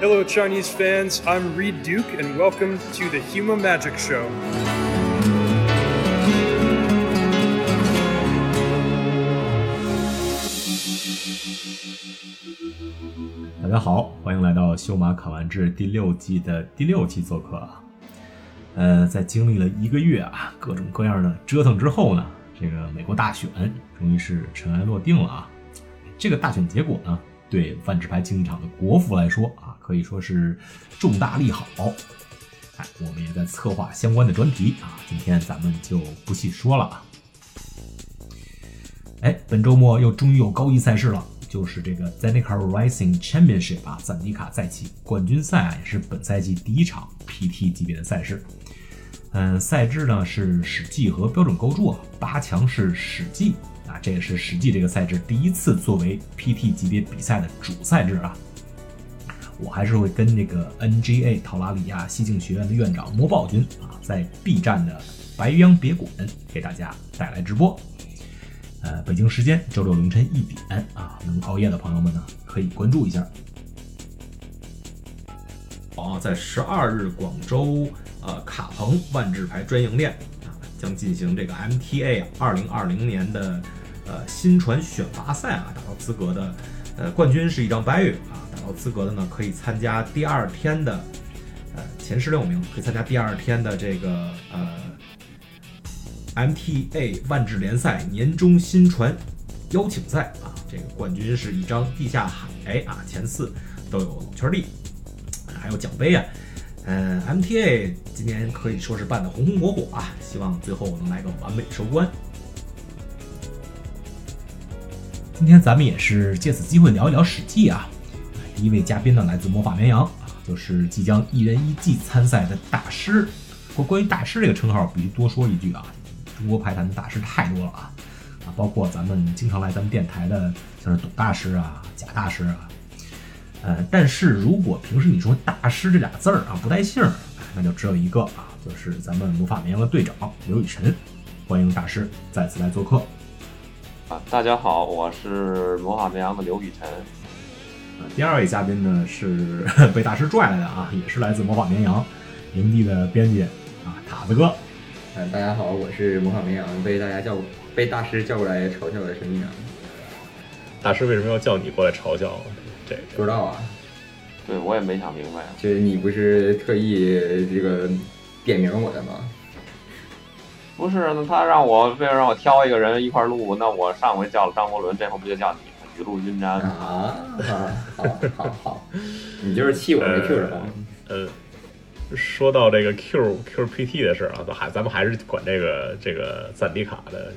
Hello, Chinese fans. I'm Reed Duke, and welcome to the Huma Magic Show. 大家好，欢迎来到《修马考完志》第六季的第六期做客啊。呃，在经历了一个月啊各种各样的折腾之后呢， 这个美国大选终于是尘埃落定了啊。这个大选结果呢，对万智牌竞技场的国服来说啊，可以说是重大利好。哎，我们也在策划相关的专题啊，今天咱们就不细说了啊。哎，本周末又终于有高一赛事了。就是这个 Zendikar Rising Championship 啊，赞迪卡再起冠军赛啊，也是本赛季第一场 PT 级别的赛事。嗯，赛制呢是史记和标准构筑啊，八强是史记啊，这也是史记这个赛制第一次作为 PT 级别比赛的主赛制啊。我还是会跟这个 NGA 陶拉里亚西境学院的院长莫暴君啊，在 B 站的白羊别馆给大家带来直播。呃，北京时间周六凌晨一点啊，能熬夜的朋友们呢，可以关注一下。哦，在十二日广州呃卡鹏万智牌专营店啊，将进行这个 MTA 二零二零年的呃新船选拔赛啊，达到资格的呃冠军是一张白玉啊，达到资格的呢可以参加第二天的呃前十六名可以参加第二天的这个呃。MTA 万智联赛年终新船邀请赛啊，这个冠军是一张地下海啊，前四都有圈地，还有奖杯啊。嗯，MTA 今年可以说是办的红红火火啊，希望最后能来个完美收官。今天咱们也是借此机会聊一聊史记啊。第一位嘉宾呢来自魔法绵羊啊，就是即将一人一季参赛的大师。关关于大师这个称号，必须多说一句啊。中国排坛的大师太多了啊，啊，包括咱们经常来咱们电台的，像是董大师啊、贾大师啊，呃，但是如果平时你说大师这俩字儿啊不带姓儿，那就只有一个啊，就是咱们魔法绵羊的队长刘雨辰，欢迎大师再次来做客。啊，大家好，我是魔法绵羊的刘雨辰。啊，第二位嘉宾呢是 被大师拽来的啊，也是来自魔法绵羊营地的编辑啊，塔子哥。嗯，大家好，我是魔法绵羊，被大家叫被大师叫过来嘲笑的神秘羊。大师为什么要叫你过来嘲笑？这不知道啊。对，我也没想明白。就是你不是特意这个点名我的吗？不是，那他让我非要让我挑一个人一块录，那我上回叫了张伯伦，这回不就叫你雨露均沾啊？好，好，好，你就是气我没 Q 上。呃。说到这个 Q QPT 的事儿啊，还咱们还是管这个这个赞迪卡的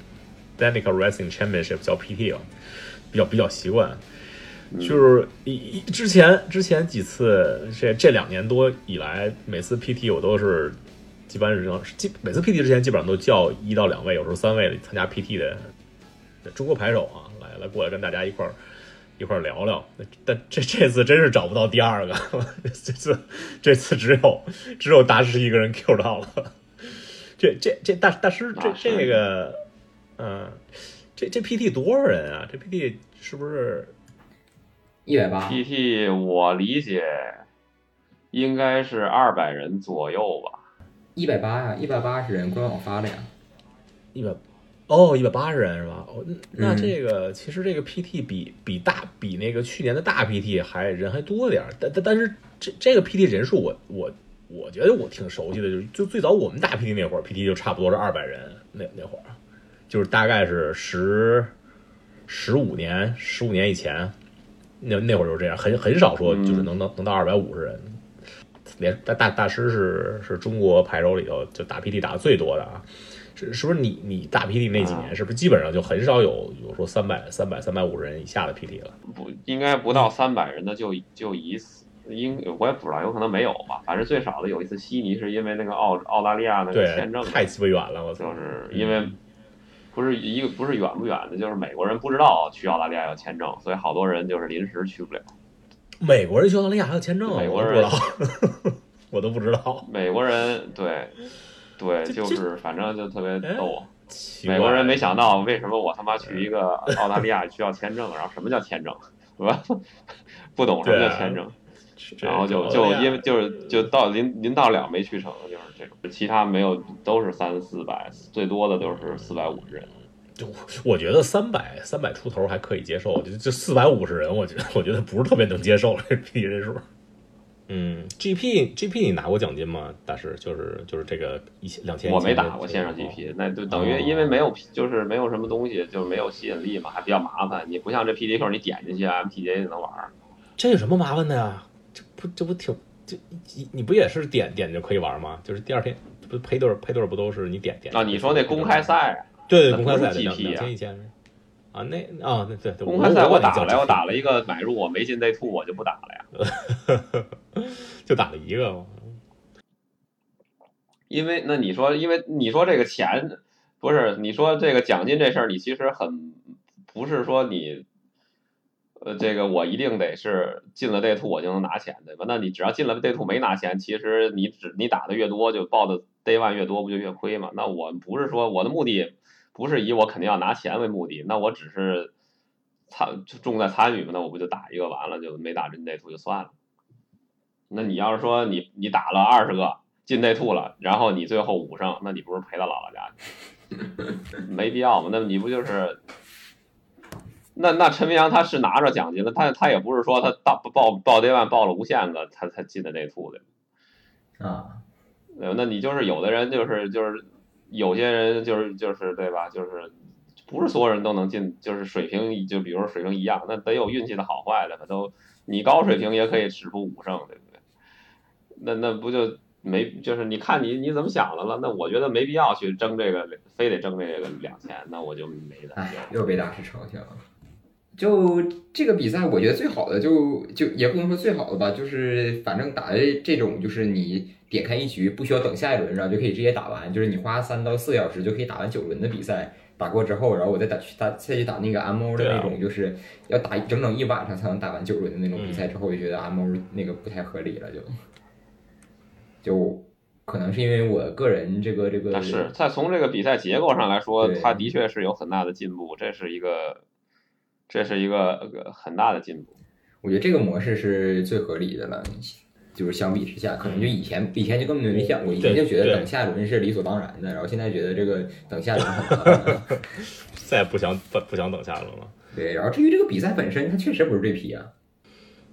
Danica Racing Championship 叫 PT 啊，比较比较习惯。就是一之前之前几次这这两年多以来，每次 PT 我都是基本上基每次 PT 之前基本上都叫一到两位，有时候三位参加 PT 的中国牌手啊，来来过来跟大家一块儿。一块聊聊，但这这次真是找不到第二个，这次这次只有只有大师一个人 Q 到了。这这这大大师这这个，嗯，这这 PT 多少人啊？这 PT 是不是一百八？PT 我理解应该是二百人左右吧。一百八呀，一百八十人，官网发的呀，一百。哦，一百八十人是吧？哦，那这个其实这个 PT 比比大比那个去年的大 PT 还人还多点儿，但但但是这这个 PT 人数我我我觉得我挺熟悉的，就是就最早我们大 PT 那会儿，PT 就差不多是二百人那那会儿，就是大概是十十五年十五年以前，那那会儿就是这样，很很少说就是能能能到二百五十人。连大大大师是是中国牌手里头就打 PT 打的最多的啊。是是不是你你打 PT 那几年是不是基本上就很少有有说三百三百三百五十人以下的 PT 了？不应该不到三百人的就就一次，应我也不知道，有可能没有吧。反正最少的有一次悉尼是因为那个澳澳大利亚那个签证太鸡巴远了，我就是因为不是一个不是远不远的，就是美国人不知道去澳大利亚要签证，所以好多人就是临时去不了。美国人去澳大利亚还要签证？啊美国人 我都不知道。美国人对。对，就是反正就特别逗。美国人没想到为什么我他妈去一个澳大利亚需要签证，然后什么叫签证，是吧？不懂什么叫签证，然后就就因为就是就到临临到了没去成，就是这种，其他没有都是三四百，最多的就是四百五十人。就我觉得三百三百出头还可以接受，就就四百五十人，我觉得我觉得不是特别能接受这 P 人数。嗯，GP GP 你拿过奖金吗？大师就是就是这个一千两千。我没打过线上 GP，那就等于因为没有就是没有什么东西，就是没有吸引力嘛，还比较麻烦。你不像这 PDQ，你点进去 MTJ 就能玩。这有什么麻烦的呀？这不这不挺这你你不也是点点就可以玩吗？就是第二天不配对配对不都是你点点啊？你说那公开赛？对对，公开赛的两千一千啊，那啊，对对对，公开赛我打了，我打了一个买入，我没进 day two，我就不打了呀，就打了一个。因为那你说，因为你说这个钱不是你说这个奖金这事儿，你其实很不是说你呃这个我一定得是进了 day two 我就能拿钱对吧？那你只要进了 day two 没拿钱，其实你只你打的越多，就报的 day one 越多，不就越亏嘛？那我不是说我的目的。不是以我肯定要拿钱为目的，那我只是参重在参与嘛，那我不就打一个完了就没打进内兔就算了。那你要是说你你打了二十个进内兔了，然后你最后五胜，那你不是赔到姥姥家去？没必要嘛，那你不就是那那陈明阳他是拿着奖金了，他他也不是说他报报报对万报了无限个他才进的那兔子啊。那你就是有的人就是就是。有些人就是就是对吧？就是不是所有人都能进，就是水平就比如说水平一样，那得有运气的好坏的。都你高水平也可以使出五胜，对不对？那那不就没就是你看你你怎么想的了？那我觉得没必要去争这个，非得争这个两千，那我就没的。哎，又被大师嘲笑了。就这个比赛，我觉得最好的就就也不能说最好的吧，就是反正打的这种就是你。点开一局不需要等下一轮，然后就可以直接打完。就是你花三到四个小时就可以打完九轮的比赛。打过之后，然后我再打去打再去打那个 MO 的那种，就是要打整整一晚上才能打完九轮的那种比赛。之后我就觉得 MO 那个不太合理了，就就可能是因为我个人这个这个。是在从这个比赛结构上来说，他的确是有很大的进步，这是一个这是一个很大的进步。我觉得这个模式是最合理的了。就是相比之下，可能就以前以前就根本就没想过，以前就觉得等下轮是理所当然的，然后现在觉得这个等下轮很再 不想不不想等下轮了。对，然后至于这个比赛本身，它确实不是这批啊。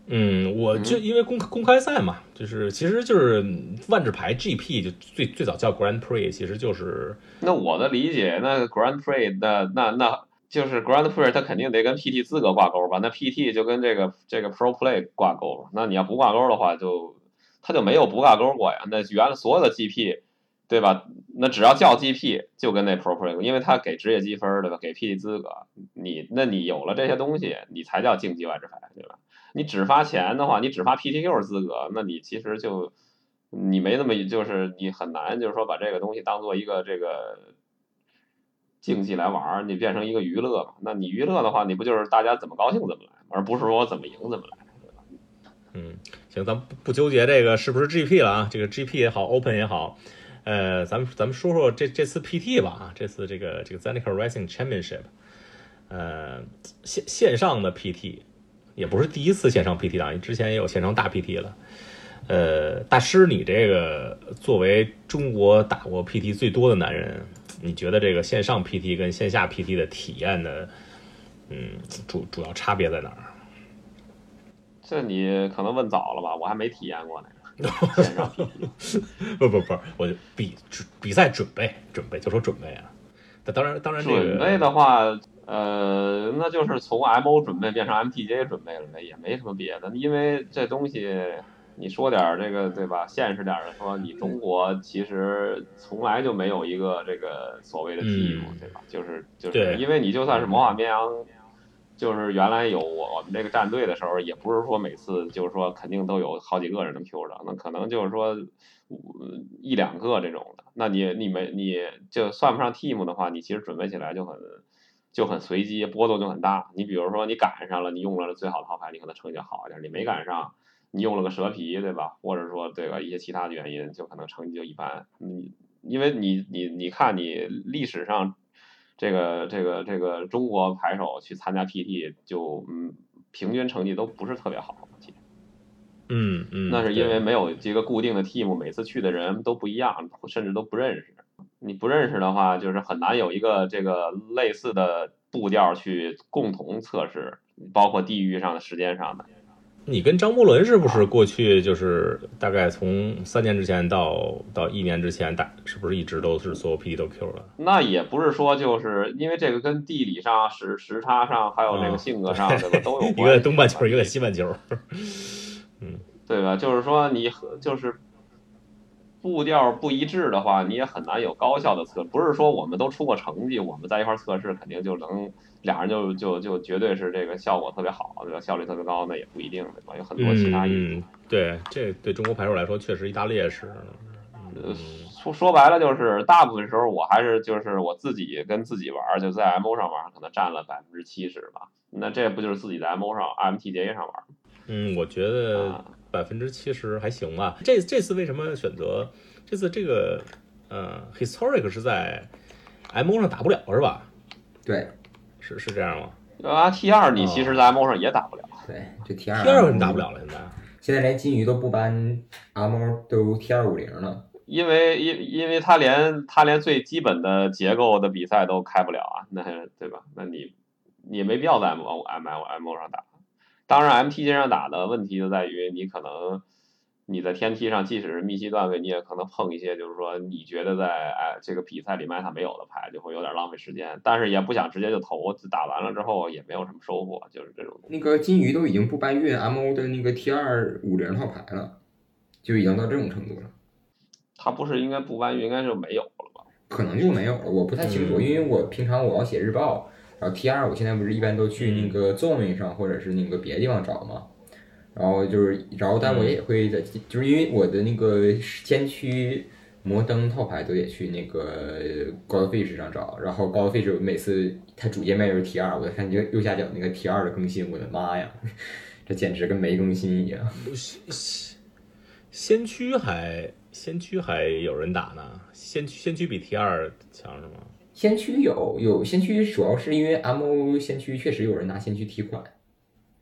嗯，我就因为公公开赛嘛，就是其实就是万智牌 GP 就最最早叫 Grand Prix，其实就是那我的理解，那 Grand Prix 那那那。就是 Grand Prix，它肯定得跟 PT 资格挂钩吧？那 PT 就跟这个这个 Pro Play 挂钩。那你要不挂钩的话，就它就没有不挂钩过呀。那原来所有的 GP，对吧？那只要叫 GP，就跟那 Pro Play，因为它给职业积分，对吧？给 PT 资格，你那你有了这些东西，你才叫竞技外置牌，对吧？你只发钱的话，你只发 PTQ 资格，那你其实就你没那么就是你很难，就是说把这个东西当做一个这个。竞技来玩，你变成一个娱乐嘛？那你娱乐的话，你不就是大家怎么高兴怎么来，而不是说怎么赢怎么来，对吧？嗯，行，咱不不纠结这个是不是 GP 了啊？这个 GP 也好，Open 也好，呃，咱们咱们说说这这次 PT 吧啊，这次这个这个 Zenic Racing Championship，呃，线线上的 PT 也不是第一次线上 PT 了，之前也有线上大 PT 了。呃，大师，你这个作为中国打过 PT 最多的男人。你觉得这个线上 PT 跟线下 PT 的体验的，嗯，主主要差别在哪儿？这你可能问早了吧，我还没体验过呢。线上 PT，不不不，我就比比赛准备准备，就说准备啊。那当然当然，准备的话，呃，那就是从 MO 准备变成 MTJ 准备了呗，也没什么别的，因为这东西。你说点儿这个对吧？现实点儿的说，你中国其实从来就没有一个这个所谓的 team，对吧？就是就是，因为你就算是魔法绵羊，就是原来有我我们这个战队的时候，也不是说每次就是说肯定都有好几个人能 Q 的，那可能就是说一两个这种的。那你你没你就算不上 team 的话，你其实准备起来就很就很随机，波动就很大。你比如说你赶上了，你用了最好的号牌，你可能成绩好一点；你没赶上。你用了个蛇皮，对吧？或者说，这个？一些其他的原因，就可能成绩就一般。你因为你你你看，你历史上这个这个这个中国牌手去参加 PT 就嗯平均成绩都不是特别好，嗯嗯，那是因为没有一个固定的 team，每次去的人都不一样，甚至都不认识。你不认识的话，就是很难有一个这个类似的步调去共同测试，包括地域上的、时间上的。你跟张伯伦是不是过去就是大概从三年之前到到一年之前，大是不是一直都是所有 PD 都 Q 了？那也不是说就是因为这个跟地理上、时时差上，还有这啊个性格上，对吧，都有关系。一个在东半球，一个在西半球。嗯对吧？就是说你和就是步调不一致的话，你也很难有高效的测。不是说我们都出过成绩，我们在一块儿测试肯定就能俩人就就就绝对是这个效果特别好，对吧？效率特别高，那也不一定，对吧？有很多其他因素。嗯，对，这对中国牌手来说确实一大劣势。呃，说说白了就是，大部分时候我还是就是我自己跟自己玩儿，就在 MO 上玩儿，可能占了百分之七十吧。那这不就是自己在 MO 上 mtja 上玩儿吗？嗯，我觉得啊百分之七十还行吧。这这次为什么选择这次这个呃 historic 是在 MO 上打不了是吧？对是是这样吗啊，T 二你其实在 MO 上也打不了。对，这 T 二？T 二你打不了了，现在。现在连金鱼都不搬阿猫，都 T 二五零了。因为因因为他连他连最基本的结构的比赛都开不了啊，那对吧？那你你也没必要在 M O M L M O 上打。当然，M T G 上打的问题就在于你可能你在天梯上，即使是密西段位，你也可能碰一些就是说你觉得在哎这个比赛里面他没有的牌，就会有点浪费时间。但是也不想直接就投，打完了之后也没有什么收获，就是这种。那个金鱼都已经不搬运 MO 的那个 T 二五零套牌了，就已经到这种程度了。他不是应该不搬运，应该就没有了吧？可能就没有了，我不太清楚，嗯因为我平常我要写日报，然后 T 二我现在不是一般都去那个 Zone 上或者是那个别的地方找嘛，然后就是，然后但我也会在，就是因为我的那个先驱摩登套牌都得去那个 Goldfish 上找，然后 Goldfish 每次它主界面就是 T 二，我看右右下角那个 T 二的更新，我的妈呀，这简直跟没更新一样。先先驱还先驱还有人打呢，先驱先驱比 T 二强是吗？先驱有有先驱，主要是因为 MO 先驱确实有人拿先驱提款，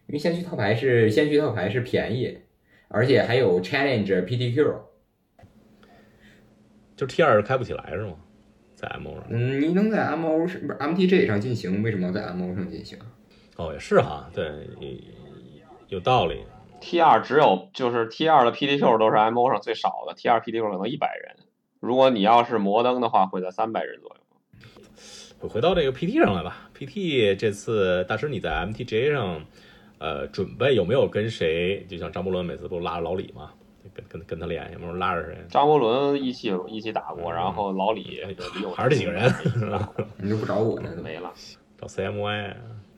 因为先驱套牌是先驱套牌是便宜，而且还有 Challenge PTQ。就 T 二开不起来是吗？在 MO 上？嗯，你能在 MO 上不是 MTG 上进行，为什么要在 MO 上进行？哦，也是哈，对，有道理。T 二只有就是 T 二的 P T Q 都是 MO 上最少的，T 二 P T Q 可能一百人，如果你要是摩登的话，会在三百人左右。回到这个 PT 上来吧，PT 这次大师你在 MTJ 上，呃，准备有没有跟谁？就像张伯伦每次不拉着老李嘛，跟跟跟他练，有没有拉着谁？张伯伦一起一起打过，然后老李还是这几个人 你就不找我呢？怎么没了。找 CMY，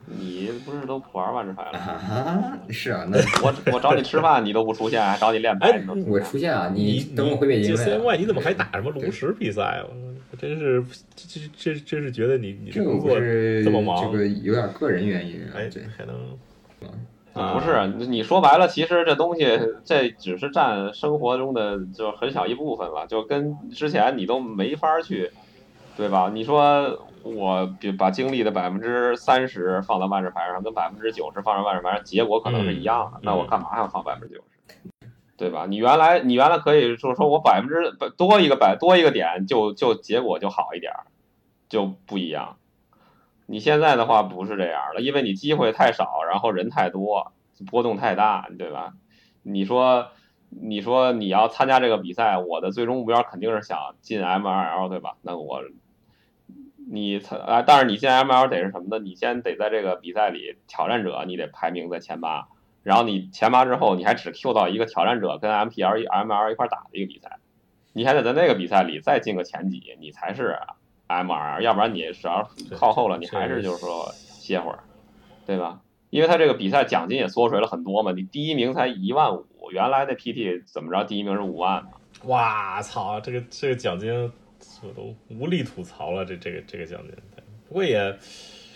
你不是都不玩万智牌了？啊？是啊，那我我找你吃饭你都不出现，还找你练牌哎你都我出现啊，你等我回北京。CMY 你怎么还打什么炉石比赛？我真是这这这这是觉得你你这个工作这么忙这个有点个人原因啊还，这还能不是，你你说白了，其实这东西这只是占生活中的就很小一部分了，就跟之前你都没法去，对吧？你说我比把精力的百分之三十放到万智牌上，跟百分之九十放到万智牌上，结果可能是一样的，嗯那我干嘛要放百分之九十？对吧？你原来你原来可以就是说我百分之多一个百多一个点就就结果就好一点儿，就不一样。你现在的话不是这样了，因为你机会太少，然后人太多，波动太大，对吧？你说，你说你要参加这个比赛，我的最终目标肯定是想进 M2L，对吧？那我，你参啊，但是你进 M L 得是什么呢？你先得在这个比赛里挑战者，你得排名在前八，然后你前八之后，你还只 Q 到一个挑战者跟 MPL 一 ML 一块打的一个比赛，你还得在那个比赛里再进个前几，你才是 MR，要不然你只要靠后了，你还是就是说歇会儿，对吧？因为他这个比赛奖金也缩水了很多嘛，你第一名才一万五，原来那 PT 怎么着第一名是五万嘛？哇操，这个这个奖金我都无力吐槽了，这这个这个奖金，不过也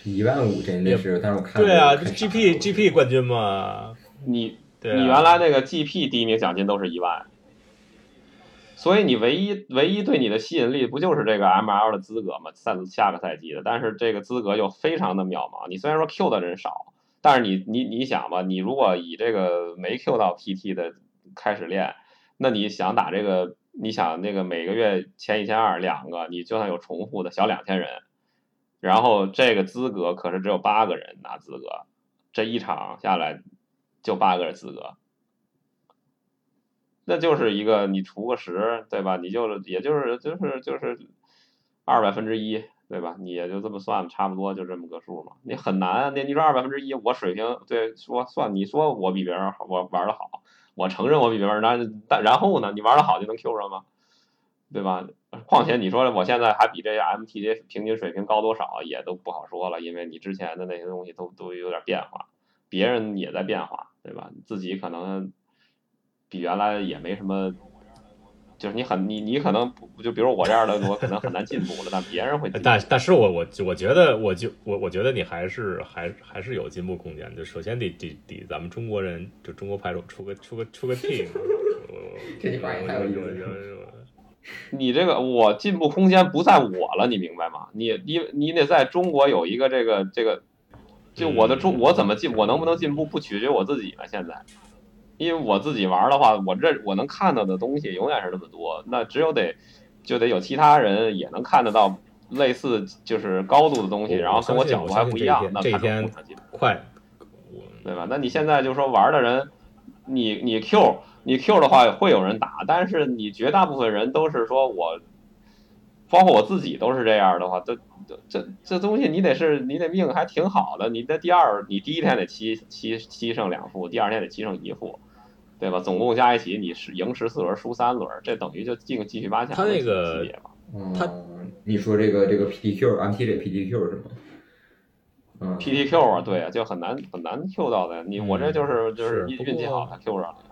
一万五真的是，但是我看对啊，GP 了 GP 冠军嘛，你你原来那个 GP 第一名奖金都是一万，所以你唯一唯一对你的吸引力不就是这个 ML 的资格吗？赛下个赛季的，但是这个资格又非常的渺茫。你虽然说 Q 的人少，但是你你你想吧，你如果以这个没 Q 到 PT 的开始练，那你想打这个，你想那个每个月签一千二两个，你就算有重复的小两千人，然后这个资格可是只有八个人拿资格，这一场下来就八个人资格。那就是一个你除个十，对吧？你就是也就是就是就是二百分之一，对吧？你也就这么算，差不多就这么个数嘛。你很难，那你说二百分之一，我水平对说算，你说我比别人好，我玩的好，我承认我比别人那但然后呢，你玩的好就能 Q 上吗？对吧？况且你说我现在还比这 MTG 平均水平高多少，也都不好说了，因为你之前的那些东西都都有点变化，别人也在变化，对吧？自己可能。比原来也没什么，就是你很你你可能就比如我这样的，我可能很难进步了，但别人会。但但是我我我觉得我就我我觉得你还是还还是有进步空间。就首先得得得咱们中国人，就中国派手出个出个出个 team。这句话也太有意思。你这个我进步空间不在我了，你明白吗？你你你得在中国有一个这个这个，就我的中我怎么进，我能不能进步不取决于我自己了，现在。因为我自己玩的话，我这我能看到的东西永远是那么多，那只有得就得有其他人也能看得到类似就是高度的东西，然后跟我角度还不一样，那这一天快，对吧？那你现在就说玩的人，你你 Q 你 Q 的话会有人打，但是你绝大部分人都是说我，包括我自己都是这样的话，这这这东西你得是你得命还挺好的，你的第二你第一天得七七七胜两负，第二天得七胜一负。对吧？总共加一起，你是赢十四轮，输三轮，这等于就进继续八强。他那个，他你说这个这个 PTQ，MT 这 PTQ 是吗？嗯，PTQ 啊，对啊，就很难很难 Q 到的。你我这就是就是运运气好才 Q 上了。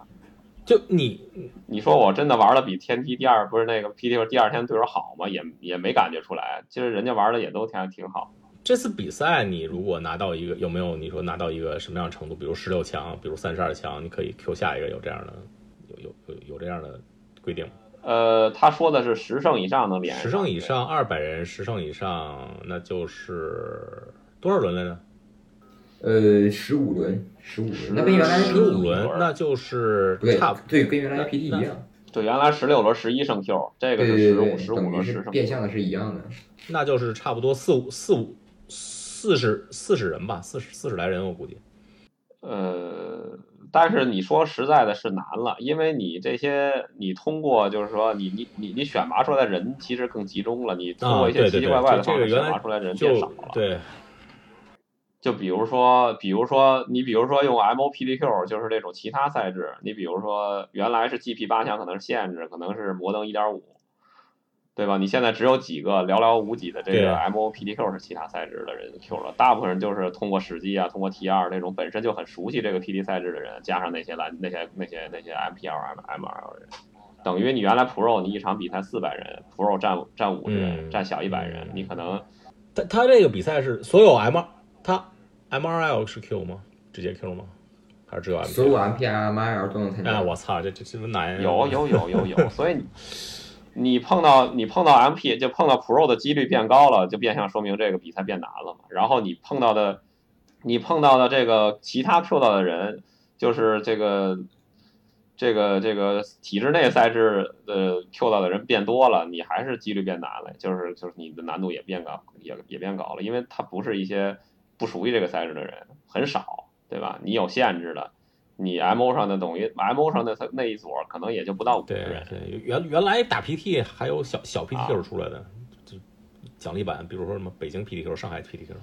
就你你说我真的玩的比天梯第二不是那个 PTQ 第二天对手好吗？也也没感觉出来。其实人家玩的也都挺挺好。这次比赛，你如果拿到一个，有没有你说拿到一个什么样程度？比如十六强，比如三十二强，你可以 Q 下一个，有这样的，有有有有这样的规定吗？呃，他说的是十胜以上能连。十胜以上，二百人，十胜以上，那就是多少轮来着？呃，十五轮，十五轮。那跟原来十五轮，那就是差不对，跟原来 PT 一样。对，原来十六轮十一胜 Q，这个是十五十五轮十胜，变相的是一样的。那就是差不多四五四五。四十四十人吧，四十四十来人，我估计。呃，但是你说实在的是难了，因为你这些你通过就是说你你你你选拔出来的人其实更集中了，你通过一些奇奇怪怪的方式选拔出来的人变少了。对。就比如说，比如说你比如说用 MOPDQ，就是那种其他赛制，你比如说原来是 GP 八强可能是限制，可能是摩登一点五。对吧？你现在只有几个寥寥无几的这个 MOPDQ 是其他赛制的人 Q 了，大部分人就是通过史记啊，通过 T 二那种本身就很熟悉这个 PD 赛制的人，加上那些蓝那些那些那些 MPL、MML 的人，等于你原来 Pro 你一场比赛四百人，Pro 占占五十人，占小一百人，你可能他他这个比赛是所有 M 他 MRL 是 Q 吗？直接 Q 吗？还是只有 M？所有 MPL、MRL 都能参加？哎，我操，这这这么难？有有有有有，所以。你碰到你碰到 MP 就碰到 Pro 的几率变高了，就变相说明这个比赛变难了嘛。然后你碰到的，你碰到的这个其他 Q 到的人，就是这个这个这个体制内赛制的 Q 到的人变多了，你还是几率变难了，就是就是你的难度也变高，也也变高了，因为它不是一些不属于这个赛制的人很少，对吧？你有限制的。你 M O 上的等于 M O 上的那一组可能也就不到五个人。对，原原来打 P T 还有小小 P T Q 出来的，就奖励版，比如说什么北京 P T Q、上海 P T Q，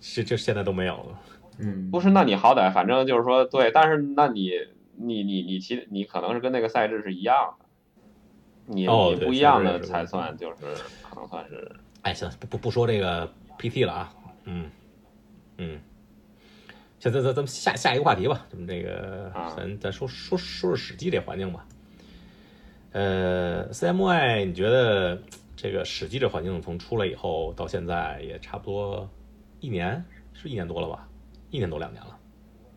这这现在都没有了。嗯，不是，那你好歹反正就是说对，但是那你你你你其你可能是跟那个赛制是一样的，你你不一样的才算就是可能算是。哎，行，不不不说这个 P T 了啊，嗯嗯。现在咱咱们下下一个话题吧，咱们这个咱咱说说说说史记这环境吧。呃，CMY，你觉得这个史记这环境从出来以后到现在也差不多一年，是一年多了吧？一年多两年了。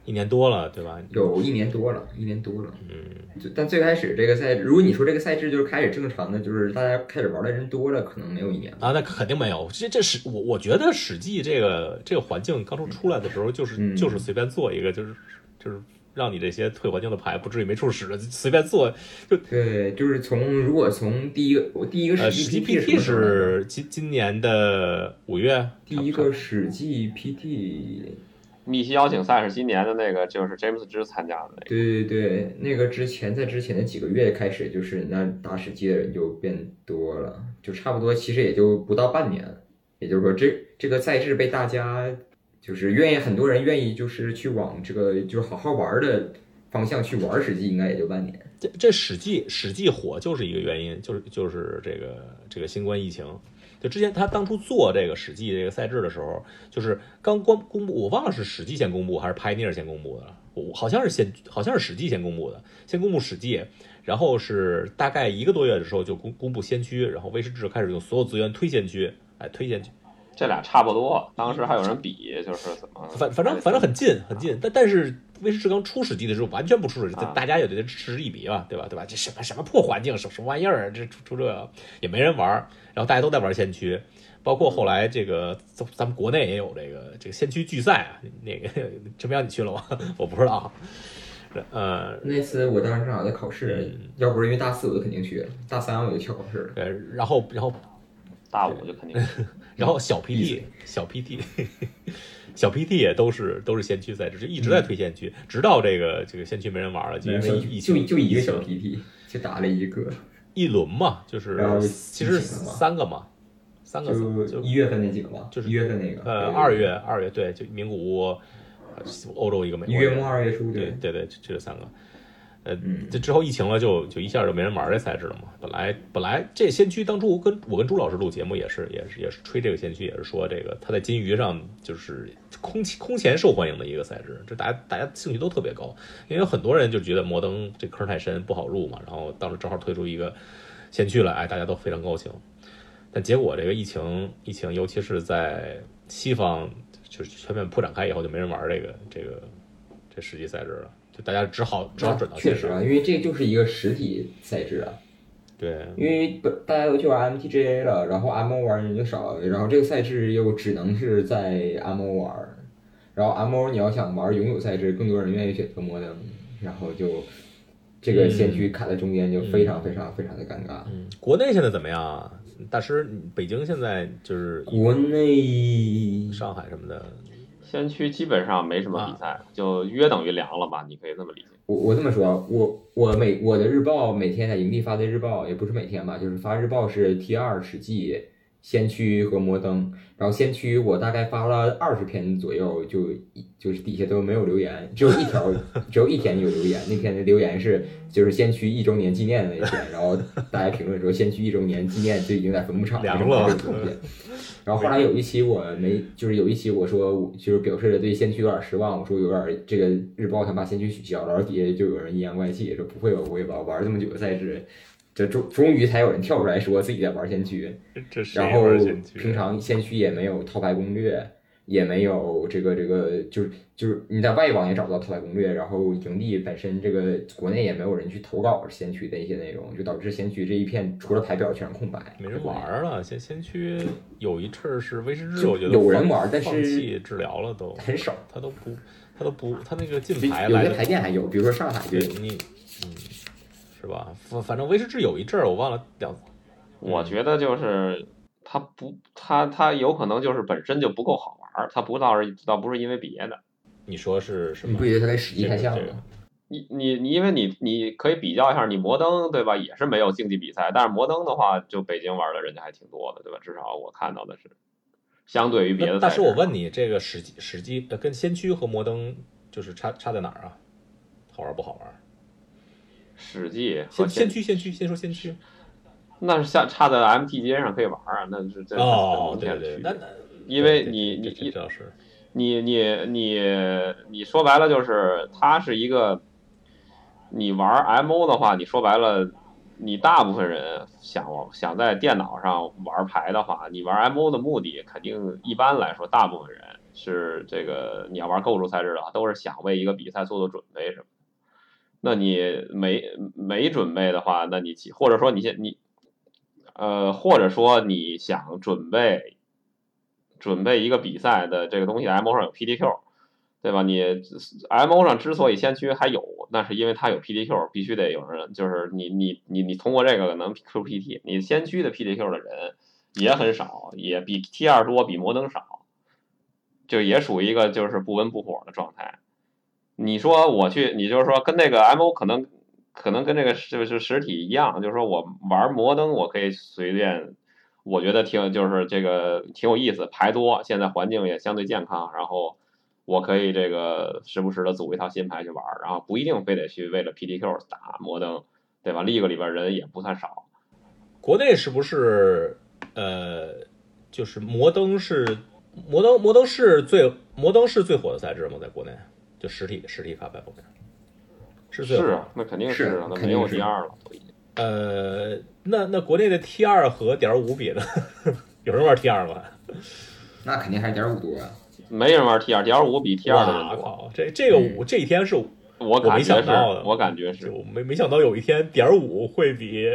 一年多了，对吧？有一年多了，一年多了。嗯，就但最开始这个赛，如果你说这个赛制就是开始正常的，就是大家开始玩的人多了，可能没有一年。啊，那肯定没有。这这是我我觉得《史记》这个这个环境刚出出来的时候，就是、嗯就是随便做一个，就是就是让你这些退环境的牌不至于没处使，随便做就。对，就是从如果从第一个我第一个呃，史史记记 PT 是今今年的五月，第一个史记 PT，密西邀请赛是今年的那个，就是 James 之参加的那个。对对对，那个之前在之前的几个月开始，就是那打史记的人就变多了，就差不多其实也就不到半年，也就是说这这个赛制被大家就是愿意很多人愿意就是去往这个就是好好玩的方向去玩史记，应该也就半年。这这史记史记火就是一个原因，就是就是这个这个新冠疫情。就之前他当初做这个史记这个赛制的时候，就是刚公公布，我忘了是史记先公布还是拍捏先公布的了，我好像是先好像是史记先公布的，先公布史记，然后是大概一个多月的时候就公公布先驱，然后威士忌开始用所有资源推先驱，哎推先驱，这俩差不多，当时还有人比，就是怎么，反反正反正很近很近，但但是威士忌刚出史记的时候完全不出史，啊大家也得嗤之以鼻吧，对吧？对吧？这什么什么破环境，什么什么玩意儿啊，这出出这也没人玩儿，然后大家都在玩先驱，包括后来这个咱咱们国内也有这个这个先驱聚赛啊，那个陈彪你去了吗？我不知道啊，呃，那次我当时正好在考试，要不是因为大四我就肯定去了，大三我就去考试了。呃，然后然后大五就肯定 然后小 PT 小 PT 小 PT 也都是都是先驱赛制，就一直在推先驱，直到这个这个先驱没人玩了，就因为疫就情就一个小 PT 就打了一个，一轮嘛，就是其实三个嘛，三个就就一月份那几个嘛，就是一月份那个，呃二月二月对，就名古屋，呃欧洲一个美国人一月末二月初，对对对，就这三个。呃，嗯这之后疫情了就，就一下就没人玩这赛制了嘛。本来本来这先驱当初跟我跟朱老师录节目也是也是也是吹这个先驱，也是说这个他在金鱼上就是空前空前受欢迎的一个赛制，这大家大家兴趣都特别高，因为很多人就觉得摩登这坑太深不好入嘛，然后当时正好推出一个先驱来，哎，大家都非常高兴。但结果这个疫情疫情，尤其是在西方就是全面铺展开以后，就没人玩这个这个这实际赛制了。就大家只好只好转到。确实啊，因为这就是一个实体赛制啊，对，因为不大家都去玩 MTGA 了，然后 MO 玩人就少，然后这个赛制又只能是在 MO 玩，然后 MO 你要想玩永久赛制，更多人愿意选择摩登，然后就这个先驱卡在中间就非常非常非常的尴尬。嗯，国内现在怎么样啊？大师，北京现在就是国内上海什么的，先驱基本上没什么比赛，就约等于凉了吧？你可以这么理解。我我这么说啊，我我每我的日报每天在营地发的日报也不是每天吧，就是发日报是 T 二史记、先驱和摩登，然后先驱我大概发了二十篇左右，就就是底下都没有留言，只有一条 只有一天有留言，那天的留言是就是先驱一周年纪念的那天，然后大家评论说先驱一周年纪念就已经在坟墓场凉了。然后后来有一期我没，就是有一期我说我就是表示了对先驱有点失望，我说有点这个日报想把先驱取消了，然后底下就有人阴阳怪气说不会吧，不会吧，玩这么久的赛制，这终终于才有人跳出来说自己在玩先驱，然后平常先驱也没有套牌攻略，也没有这个这个就是就是你在外网也找不到套牌攻略，然后营地本身这个国内也没有人去投稿先驱的一些内容，就导致先驱这一片除了牌表全是空白，没人玩了。先先驱有一阵儿是威士忌，就我觉得有人放玩但是放弃治疗了都很少。他都不他都不他那个进牌来的牌店还有，比如说上海就你嗯是吧？反反正威士忌有一阵儿我忘了两我觉得就是他不，他他有可能就是本身就不够好玩儿，他不倒是倒不是因为别的。你说是什么？你不觉得它跟史记这太像个这个了？你你你，因为你你可以比较一下，你摩登对吧，也是没有竞技比赛，但是摩登的话，就北京玩的人家还挺多的，对吧？至少我看到的是，相对于别的那赛事。大师，我问你，这个史记史记呃跟先驱和摩登就是差差在哪儿啊？好玩不好玩？史记和先先驱先驱先说先驱那是下差在 MT 街上可以玩啊，那是真的哦，很对对对，明显的区那那因为你你你你你你你说白了就是它是一个，你玩 MO 的话，你说白了，你大部分人想想在电脑上玩牌的话，你玩 MO 的目的肯定一般来说，大部分人是这个你要玩构筑赛制的话，都是想为一个比赛做做准备什么。那你没没准备的话，那你或者说你现你，呃，或者说你想准备准备一个比赛的这个东西，MO 上有 PDQ，对吧？你 MO 上之所以先驱还有，那是因为它有 PDQ，必须得有人，就是你你你你通过这个能 QPT，你先驱的 PDQ 的人也很少，也比 T 二多，比摩登少，就也属于一个就是不温不火的状态。你说我去，你就是说跟那个 M O 可能可能跟这个就是实体一样，就是说我玩摩登我可以随便，我觉得挺就是这个挺有意思，牌多，现在环境也相对健康，然后我可以这个时不时的组一套新牌去玩，然后不一定非得去为了 P D Q 打摩登，对吧？League 里边人也不算少。国内是不是呃，就是摩登是摩登摩登是最摩登是最火的赛制吗？在国内？就实体实体卡牌方面，是是啊，那肯定是啊，那没有第二了。呃，那那国内的 T 二和点五比呢？有人玩 T 二吗？那肯定还是点五多啊。没人玩 T 二，点五比 T 二的人多。这这个五这一天是我没想到的，我感觉是，我没没想到有一天点五会比。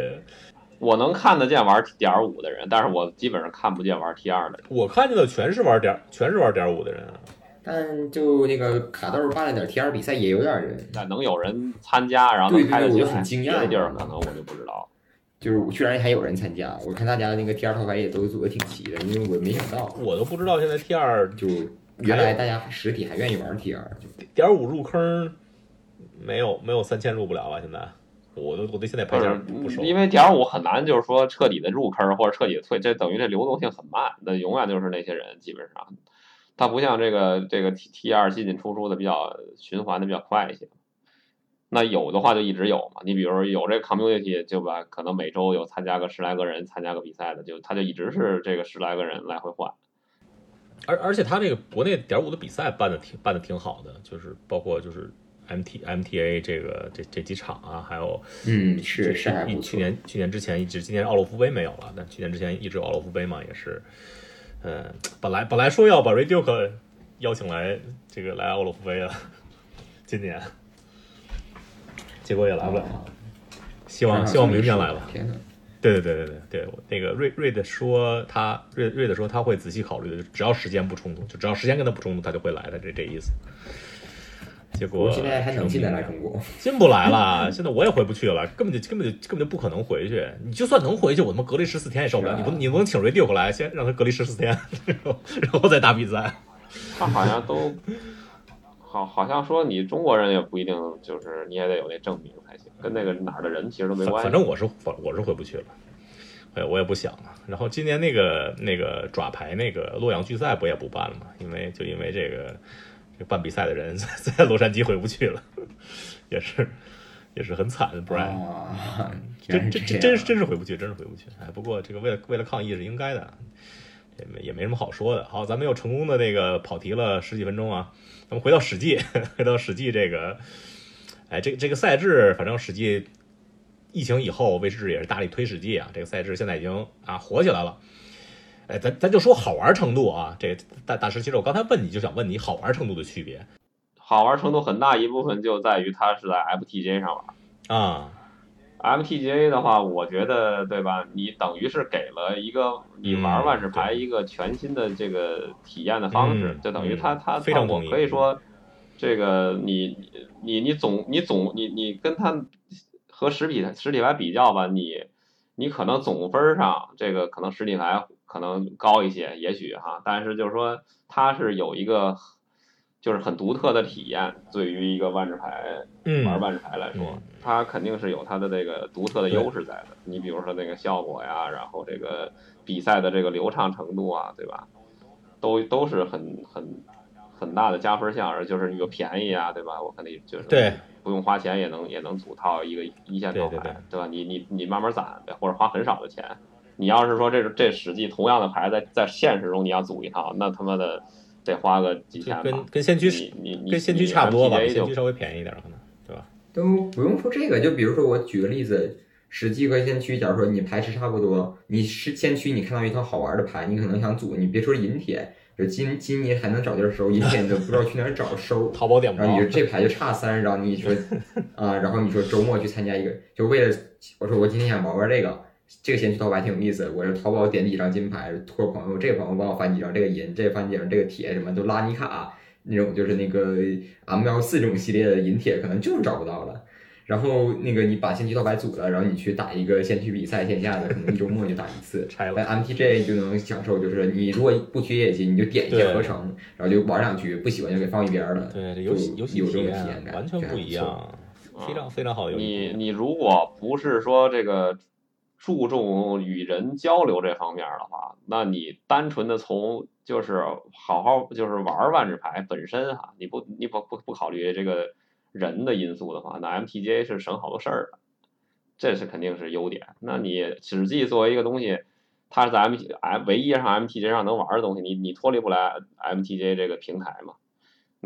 我能看得见玩点五的人，但是我基本上看不见玩 T 二的人。我看见的全是玩点，全是玩点五的人。但就那个卡豆办了点 T 二比赛，也有点人。但能有人参加，然后能开得起很惊讶。这地儿可能我就不知道。就是居然还有人参加，我看大家那个 T 二套牌也都组的挺齐的，因为我没想到。我都不知道现在 T 二就原来大家实体还愿意玩 T 二。点五入坑没有没有三千入不了吧！现在我都我对现在牌价不熟。因为点五很难，就是说彻底的入坑或者彻底的退，这等于这流动性很慢，那永远就是那些人基本上。它不像这个这个 T T 二进进出出的比较循环的比较快一些，那有的话就一直有嘛。你比如有这个 community 就把，可能每周有参加个十来个人参加个比赛的，就他就一直是这个十来个人来回换。而而且他这个国内点五的比赛办的挺办的挺好的，就是包括就是 M T M T A 这个这这几场啊，还有嗯是是去年去年之前一直今年奥洛夫杯没有了，但去年之前一直有奥洛夫杯嘛，也是。嗯，本来本来说要把 Reduke 邀请来这个来奥洛夫杯了，今年，结果也来不了。希望希望明年来吧。天。对对对对对对，那个瑞瑞的说他瑞瑞的说他会仔细考虑的，只要时间不冲突，就只要时间跟他不冲突，他就会来的，这这意思。结果现在还能进得来中国？进不来了，现在我也回不去了，根本就根本就根本就不可能回去。你就算能回去，我他妈隔离十四天也受不了。你不你不能请 Radio 过来，先让他隔离十四天，然后再打比赛。他好像都好，好像说你中国人也不一定，就是你也得有那证明才行，跟那个哪儿的人其实都没关系。反正我是反我是回不去了，哎，我也不想了。然后今年那个那个爪牌那个洛阳巨赛不也不办了吗？因为就因为这个。这办比赛的人 在洛杉矶回不去了，也是也是很惨的，不然真真真真是真是回不去，真是回不去。哎，不过这个为了为了抗议是应该的，也没也没什么好说的。好，咱们又成功的那个跑题了十几分钟啊，咱们回到史记，回到史记这个，哎，这这个赛制，反正史记疫情以后，卫视也是大力推史记啊，这个赛制现在已经啊火起来了。哎，咱咱就说好玩程度啊，这大大师，其实我刚才问你就想问你好玩程度的区别，好玩程度很大一部分就在于它是在 FTJ 上玩啊 MTJ 的话，我觉得对吧？你等于是给了一个你玩万智牌一个全新的这个体验的方式，就等于它它它我可以说，这个你你你总你总你你跟它和实体实体牌比较吧，你你可能总分上这个可能实体牌。可能高一些，也许哈，但是就是说它是有一个就是很独特的体验，对于一个万智牌玩万智牌来说，它肯定是有它的这个独特的优势在的。你比如说那个效果呀，然后这个比赛的这个流畅程度啊，对吧？都都是很很很大的加分项，而就是又便宜啊，对吧？我肯定就是对不用花钱也能也能组套一个一线套牌，对吧？你你你慢慢攒呗，或者花很少的钱。你要是说这这实际同样的牌在在现实中你要组一套，那他妈的得花个几千跟跟先驱你你跟先驱差不多吧，先驱稍微便宜一点可能，对吧？都不用说这个，就比如说我举个例子，史记和先驱，假如说你牌池差不多，你是先驱，你看到一套好玩的牌，你可能想组，你别说银铁，就今今年还能找地儿收，阴天都不知道去哪儿找收。淘宝点不着然后你就这牌就差三，然后你说 啊，然后你说周末去参加一个，就为了我说我今天想玩玩这个，这个先去淘宝还挺有意思。我是淘宝点几张金牌，托朋友，这个朋友帮我翻几张这个银，这个翻几张这个铁，什么都拉尼卡那种，就是那个 M 幺四这种系列的银铁，可能就是找不到了。然后那个你把先驱套牌组了，然后你去打一个先驱比赛，线下的可能一周末就打一次。拆了但 MTJ 就能享受，就是你如果不缺业绩，你就点一下合成，然后就玩两局，不喜欢就给放一边了。对，这游戏就游戏有这种体验感，完全不一样，非常非常好的游戏体验。你你如果不是说这个注重与人交流这方面的话，那你单纯的从就是好好就是玩万智牌本身哈，你不你不不不考虑这个人的因素的话，那 MTG 是省好多事儿的，这是肯定是优点。那你史记作为一个东西，它是在 M M 唯一上 MTG 上能玩的东西，你你脱离不来 MTG 这个平台嘛？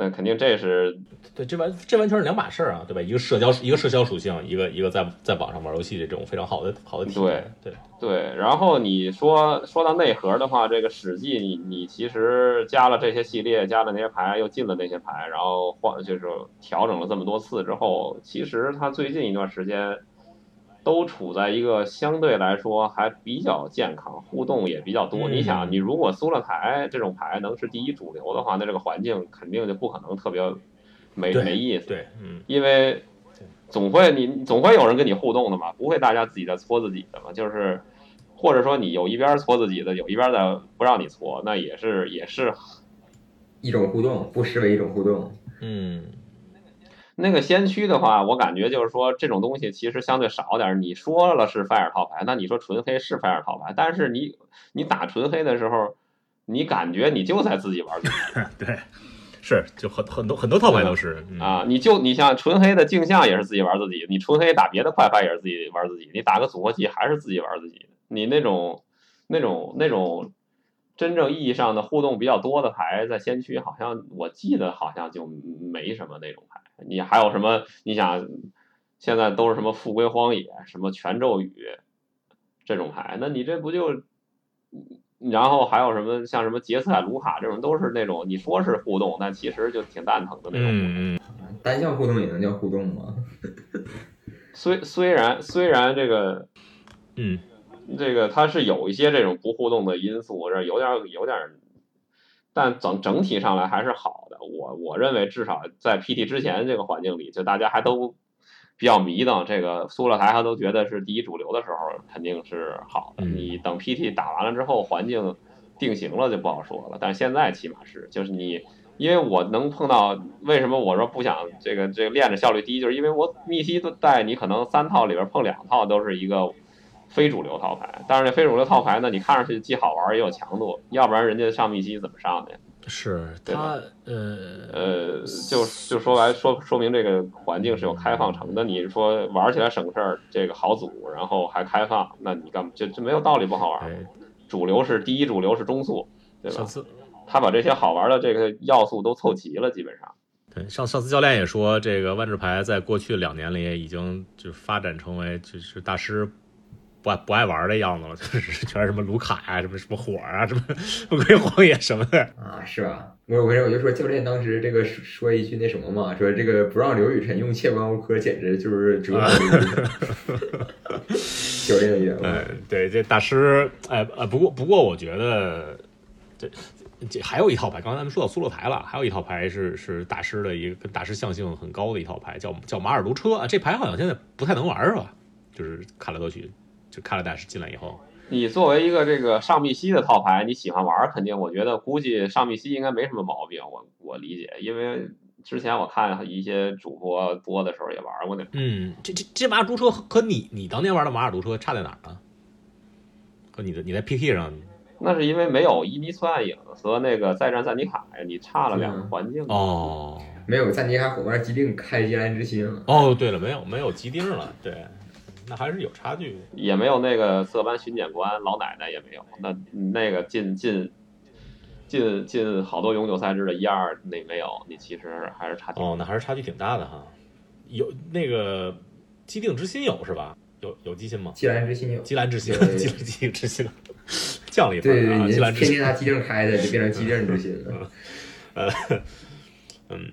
那肯定这是对，这完这完全是两码事儿啊，对吧？一个社交一个社交属性，一个一个在在网上玩游戏的这种非常好的好的体验。对，对，然后你说说到内核的话，这个史记你你其实加了这些系列，加了那些牌，又进了那些牌，然后换就是调整了这么多次之后，其实它最近一段时间都处在一个相对来说还比较健康，互动也比较多。嗯你想，你如果苏勒牌这种牌能是第一主流的话，那这个环境肯定就不可能特别没没意思。对，嗯，因为总会你总会有人跟你互动的嘛，不会大家自己在搓自己的嘛，就是或者说你有一边搓自己的，有一边在不让你搓，那也是也是一种互动，不失为一种互动。嗯，那个先驱的话，我感觉就是说这种东西其实相对少点儿。你说了是 fire 套牌，那你说纯黑是 fire 套牌，但是你你打纯黑的时候，你感觉你就在自己玩自己 对，是就很很多很多套牌都是，嗯、啊，你就你像纯黑的镜像也是自己玩自己，你纯黑打别的快牌也是自己玩自己，你打个组合技还是自己玩自己，你那种那种那种真正意义上的互动比较多的牌，在先驱好像我记得好像就没什么那种牌。你还有什么？你想现在都是什么复归荒野、什么全咒语这种牌，那你这不就？然后还有什么像什么杰斯海卢卡这种，都是那种你说是互动，但其实就挺蛋疼的那种。嗯嗯，单向互动也能叫互动吗？虽虽然虽然这个嗯，这个它是有一些这种不互动的因素，这有点有点儿，但整整体上来还是好的。我我认为至少在 PT 之前这个环境里，就大家还都比较迷瞪，这个苏勒台还都觉得是第一主流的时候，肯定是好的。嗯你等 PT 打完了之后，环境定型了就不好说了。但是现在起码是，就是你。因为我能碰到，为什么我说不想这个这个练着效率低，就是因为我密西带你可能三套里边碰两套都是一个非主流套牌，但是这非主流套牌呢，你看上去既好玩也有强度，要不然人家上密西怎么上的呀？是对吧他呃呃，就就说来说说明这个环境是有开放成的。你说玩起来省事儿，这个好组，然后还开放，那你干嘛就就没有道理不好玩。哎，主流是第一主流是中速，对吧？上次他把这些好玩的这个要素都凑齐了，基本上。对上上次教练也说，这个万智牌在过去两年里已经就发展成为就是大师不爱不爱玩的样子了，就是全是什么卢卡呀、什么什么火啊、什么复归荒野什么的。啊，是吧？我我我就说教练当时这个说说一句那什么嘛，说这个不让刘雨辰用切关乌科，简直就是折磨刘雨辰。教练的言论。哎，对，这大师，哎呃，不过不过，我觉得这这还有一套牌，刚才咱们说到苏洛牌了，还有一套牌是是大师的一个跟大师象性很高的一套牌，叫叫马尔卢车啊。这牌好像现在不太能玩是吧？就是看了都去，就看了大师进来以后，你作为一个这个上密西的套牌，你喜欢玩，肯定我觉得估计上密西应该没什么毛病，我我理解，因为之前我看一些主播播的时候也玩过那个。嗯，这这这马尔毒车和和你你当年玩的马尔毒车差在哪儿呢？和你的你在 PT 上那是因为没有伊尼斯暗影和那个再战赞尼卡呀，你差了两个环境。哦没有赞尼卡伙伴机定开基兰之心了。哦，对了，没有没有吉定了，对，那还是有差距的。也没有那个色斑巡检官老奶奶也没有，那那个进进进进好多永久赛制的一二那没有，你其实还是差距。哦，那还是差距挺大的哈。有那个既定之心有是吧？有有机心吗？基兰之心有。基兰之心，对基基定之心。降了一分对对，啊，你。天天拿机定开的，就变成机定之心了。呃，嗯，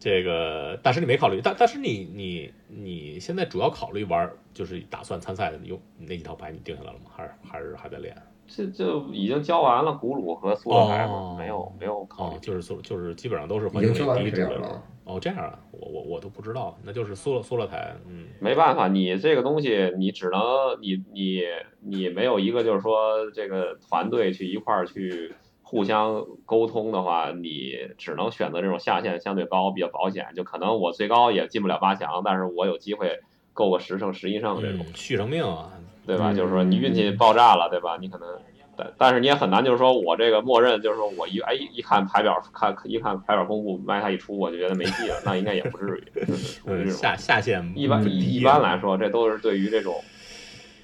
这个大师你没考虑，但但是你你你现在主要考虑玩，就是打算参赛的，你用你那几套牌你定下来了吗？还是还是还在练？这就已经教完了古鲁和苏勒牌没有没有考虑，。哦就是说就是基本上都是环境经教完第一之类的资料了。哦，这样啊，我我我都不知道，那就是缩了缩了台，嗯，没办法，你这个东西，你只能你你你没有一个就是说这个团队去一块儿去互相沟通的话，你只能选择这种下限相对高、比较保险。就可能我最高也进不了八强，但是我有机会够个十胜、十一胜这种，嗯续生命啊，对吧？嗯就是说你运气爆炸了，对吧？你可能。但但是你也很难，就是说我这个默认，就是说我一哎一看牌表，看一看牌表公布，万一他一出，我就觉得没戏了，那应该也不至于。下下线一般一般来说，这都是对于这种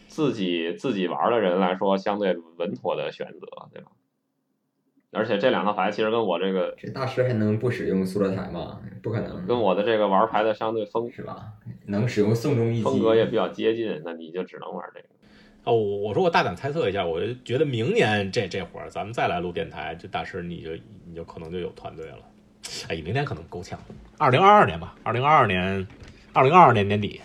自己自己玩的人来说相对稳妥的选择，对吧？而且这两套牌其实跟我这个这大师还能不使用塑料台吗？不可能，跟我的这个玩牌的相对风是吧？能使用宋仲一击风格也比较接近，那你就只能玩这个。哦，我我说我大胆猜测一下，我就觉得明年这这会儿咱们再来录电台，这大师你就你就可能就有团队了。哎，明年可能够呛，二零二二年吧，二零二二年，二零二二年年底。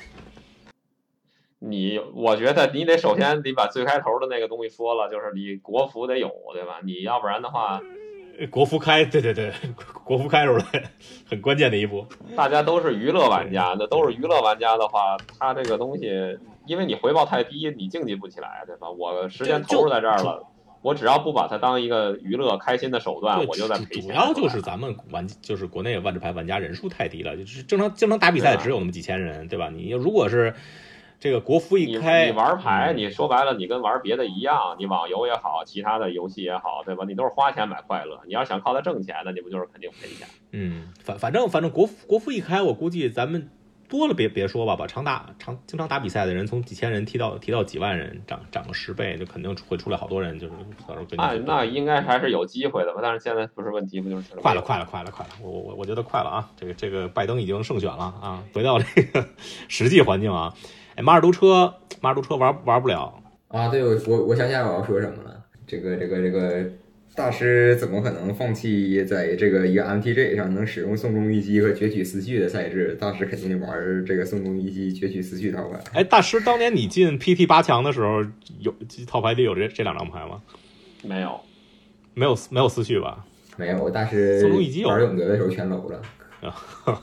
你我觉得你得首先得把最开头的那个东西说了，就是你国服得有，对吧？你要不然的话，国服开，对对对，国服开出来，很关键的一步。大家都是娱乐玩家，那都是娱乐玩家的话，他这个东西，因为你回报太低，你竞技不起来，对吧？我时间投入在这儿了，我只要不把它当一个娱乐开心的手段，我就在主赔钱。主要就是咱们玩，就是国内万智牌玩家人数太低了，就是正常经常打比赛只有那么几千人，对吧？你如果是这个国服一开，你玩牌，嗯你说白了，你跟玩别的一样，你网游也好，其他的游戏也好，对吧？你都是花钱买快乐。你要想靠它挣钱，那你不就是肯定赔钱？嗯，反反正反正国服国服一开，我估计咱们多了别别说吧，把常打常经常打比赛的人从几千人提到提到几万人，涨涨个十倍，就肯定会出来好多人，就是到时候跟你那那应该还是有机会的吧？但是现在不是问题，不就是快了，快了，快了，快了！我我我觉得快了啊！这个这个拜登已经胜选了啊！回到这个实际环境啊，哎，马尔都车马尔都车玩玩不了，啊，对，我我我想起来我要说什么了。这个这个这个大师怎么可能放弃在这个一个 MTG 上能使用宋仲一击和攫取思绪的赛制？大师肯定得玩这个宋仲一击攫取思绪套牌。哎，大师，当年你进 PT 八强的时候，有套牌里有这这两张牌吗？没有。没有没有思绪吧？没有，大师宋仲一击玩永德的时候全搂了。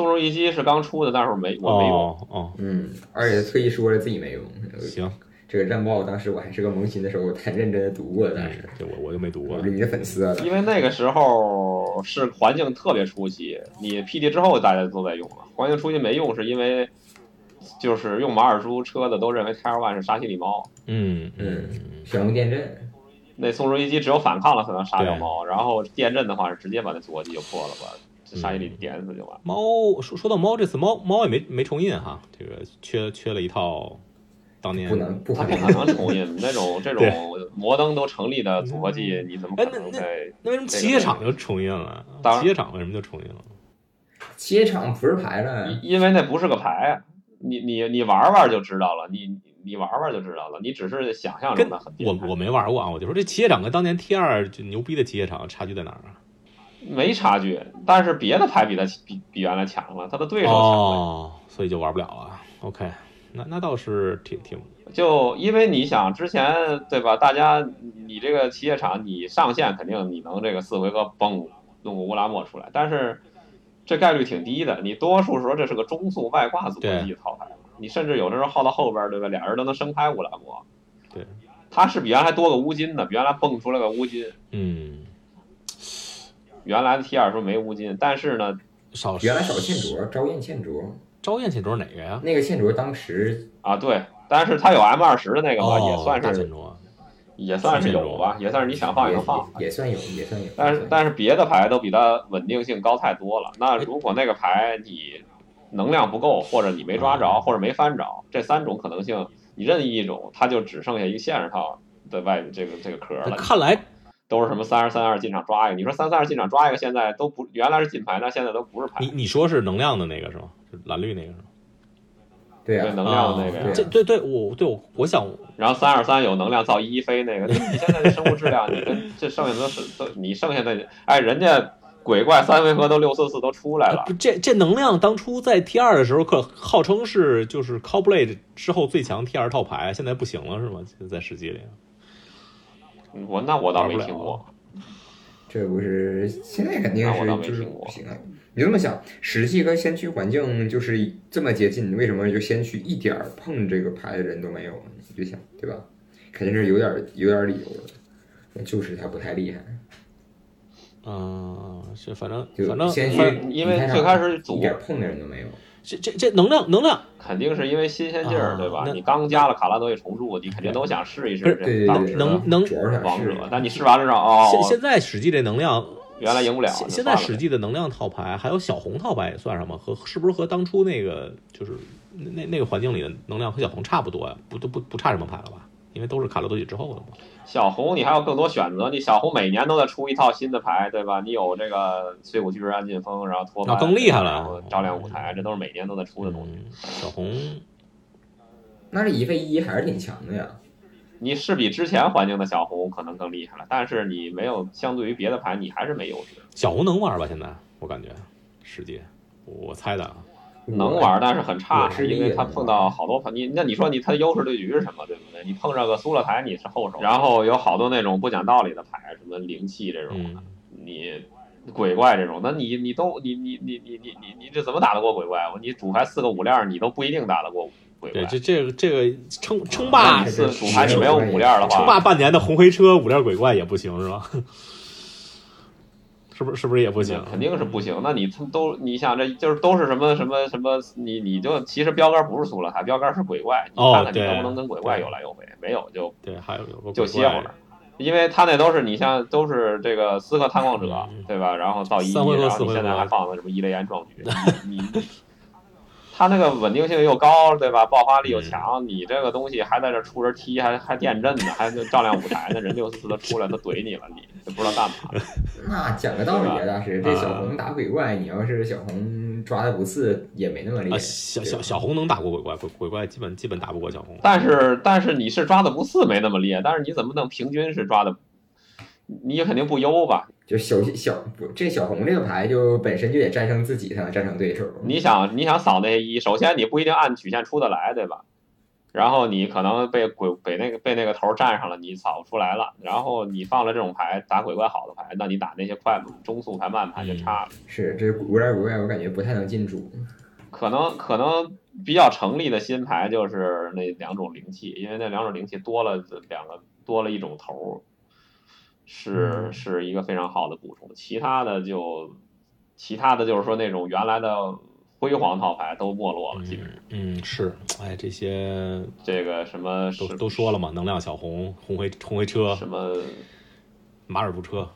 宋仲一击是刚出的，但是我没我没用。哦哦，嗯，而且特意说了自己没用。行，这个战报当时我还是个萌新的时候，我太认真的读过，但嗯是，这我我就没读过我。是你的粉丝了。因为那个时候是环境特别初期，你 PD 之后大家都在用了。环境初期没用，是因为就是用马尔舒车的都认为 Tier One 是沙西里猫，嗯嗯，选用电震，那松鼠一击只有反抗了才能杀掉猫，然后电震的话是直接把那左击就破了，把这沙西里点死就完。猫说说到猫，这次猫猫也没没重印哈，这个缺缺了一套当年不能不他可能。不可能重印那种这 种摩登都成立的组合技，你怎么可能在？那为什么企业厂就重印了？企业厂为什么就重印了？切场不是牌了，因因为那不是个牌，啊你你你玩玩就知道了，你你玩玩就知道了，你只是想象中的很我我没玩过啊，我就说这企业厂跟当年 T 二就牛逼的企业厂差距在哪儿啊？没差距，但是别的牌比他比比原来强了，他的对手强了。哦，所以就玩不了了。OK，那那倒是挺挺就因为你想之前对吧？大家你这个企业厂你上线肯定你能这个四回合嘣弄个乌拉莫出来，但是这概率挺低的。你多数时候这是个中速外挂组合技套牌，你甚至有的时候耗到后边儿对吧？俩人都能生开乌拉莫。对，他是比原来多个乌金的，比原来蹦出来个乌金。嗯原来的 T 二说没乌金，但是呢，少原来少欠卓，昭燕欠卓，招燕欠卓哪个呀？那个欠卓当时啊对，但是它有 M 二十的那个嘛，哦，也算是。也算是有吧，也算是你想放也也能放。也也算有，也算有。但是但是别的牌都比它稳定性高太多了。那如果那个牌你能量不够，或者你没抓着，或者没翻着，这三种可能性，你任意一种，它就只剩下一个限制套的外这个这个壳了。看来都是什么三二三二进场抓一个，你说三三二进场抓一个，现在都不原来是金牌，那现在都不是牌你。你说是能量的那个是吗？是蓝绿那个是吗？对啊，能量的那个呀对对对，我对我我想然后三二三有能量造一飞那个，你现在的生物质量，你跟这剩下的是都你剩下的，哎，人家鬼怪三回合都六四四都出来了不，这这能量当初在 T 二的时候，可号称是就是 Callblade 之后最强 T 二套牌，现在不行了是吗？现在实际里，我那我倒没听过，这不是现在肯定是就是不行啊！你这么想，实际和先驱环境就是这么接近，为什么就先驱一点儿碰这个牌的人都没有呢？你就想对吧？肯定是有点儿有点儿理由的，那就是他不太厉害。嗯，是反正就反正先驱因为最开始组一点碰的人都没有。这这这能量能量肯定是因为新鲜劲儿，啊对吧？那你刚加了卡拉德也重铸，你肯定都想试一试能能主要是想试王者，但你试完了之后，哦，现现在史记这能量原来赢不了，现现在就算了史记的能量套牌，还有小红套牌也算上吗？和是不是和当初那个就是那那那个环境里的能量和小红差不多呀？不都不不差什么牌了吧？因为都是卡罗多许之后的嘛。小红你还有更多选择，你小红每年都在出一套新的牌，对吧？你有这个碎骨巨人安劲风，然后拖把，那更厉害了然后照亮舞台，这都是每年都在出的东西。嗯，小红那这一费一还是挺强的呀。你是比之前环境的小红可能更厉害了，但是你没有相对于别的牌，你还是没优势。小红能玩吧？现在我感觉世界，我猜的啊。能玩，但是很差，是因为他碰到好多牌，你那你说你他的优势对局是什么，对不对？你碰上个苏勒台你是后手，然后有好多那种不讲道理的牌，什么灵气这种，嗯，你鬼怪这种，那你你都你你你你你你你这怎么打得过鬼怪？你主牌四个五链，你都不一定打得过鬼怪对，。这这个这个称称霸你是主牌你没有五链的话称话，霸半年的红黑车五链鬼怪也不行是吧？是不是是不是也不行？肯定是不行。那你他都你想这就是都是什么什么什么，你你就其实标杆不是苏勒台，标杆是鬼怪，你哦看看你能不能跟鬼怪有来有回，没有就对，还有就歇会儿。因为他那都是你像都是这个刺客探望者嗯，对吧？然后到一，然后你现在还放了什么伊雷安壮举，你你他那个稳定性又高，对吧？爆发力嗯又强，你这个东西还在这出着踢，还还电阵呢，还照亮舞台呢，人六四四的出来，他怼你了，你就不知道干嘛。那讲个道理啊，大师，这小啊红打鬼怪，你要是小红抓的不次，也没那么厉啊，害。小小小红能打过鬼怪，鬼鬼怪基本基本打不过小红。但是但是你是抓的不次没那么厉害，但是你怎么能平均是抓的？你也肯定不优吧？就小小不，这小红这个牌就本身就得战胜自己才能战胜对手。你想你想扫那些一，首先你不一定按曲线出得来，对吧？然后你可能被鬼被那个被那个头占上了，你扫不出来了。然后你放了这种牌打鬼怪好的牌，那你打那些快中速牌慢牌就差了。是这古怪古怪，我感觉不太能进主。可能可能比较成立的新牌就是那两种灵气，因为那两种灵气多了两个多了一种头儿，是嗯是一个非常好的补充。其他的就其他的就是说那种原来的辉煌套牌都没落了，基本上。嗯嗯是，哎，这些 这个什么都都说了嘛，能量小红、红灰红灰车、什么马尔都车，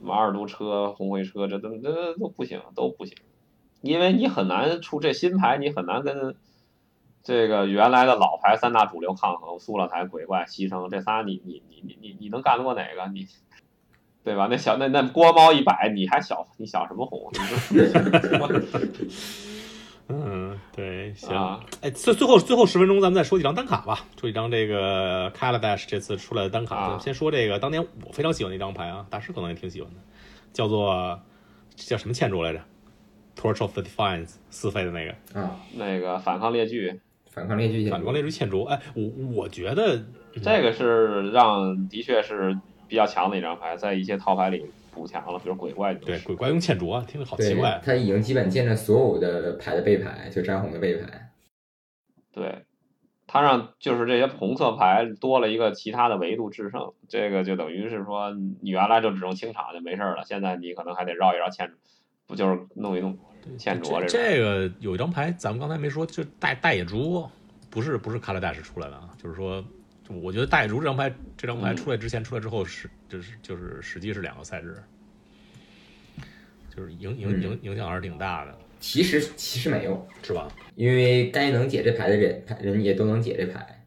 马尔都车、红灰车，这都这都不行，都不行，因为你很难出这新牌，你很难跟这个原来的老牌三大主流抗衡，苏勒台、鬼怪、牺牲这仨你，你你你你你能干得过哪个？你对吧？那小那那锅猫一摆，你还小你小什么红？你 嗯，对，行，啊，哎，最最后最后十分钟，咱们再说几张单卡吧。说几张这个 Kaladesh 这次出来的单卡，啊先说这个当年我非常喜欢的一张牌啊，大师可能也挺喜欢的，叫做叫什么建筑来着？Torch of the Defiance 四费的那个啊，那个反抗列具，反抗列举反抗列柱嵌柱。哎，我我觉得这个是让的确是比较强的一张牌，在一些套牌里补强了，比如鬼怪就是对鬼怪用嵌柱啊，听着好奇怪，。他已经基本见了所有的牌的背牌，就詹红的背牌。对，他让就是这些红色牌多了一个其他的维度制胜，这个就等于是说你原来就只用清场就没事儿了，现在你可能还得绕一绕嵌，不就是弄一弄这这个有一张牌，咱们刚才没说，就大大野猪，不是不是 Kaladesh 出来的啊，就是说，我觉得大野猪这张牌，这张牌嗯出来之前出来之后是就是就是实际是两个赛制，就是影影嗯影影响还是挺大的，其实其实没有，是吧？因为该能解这牌的人人也都能解这牌。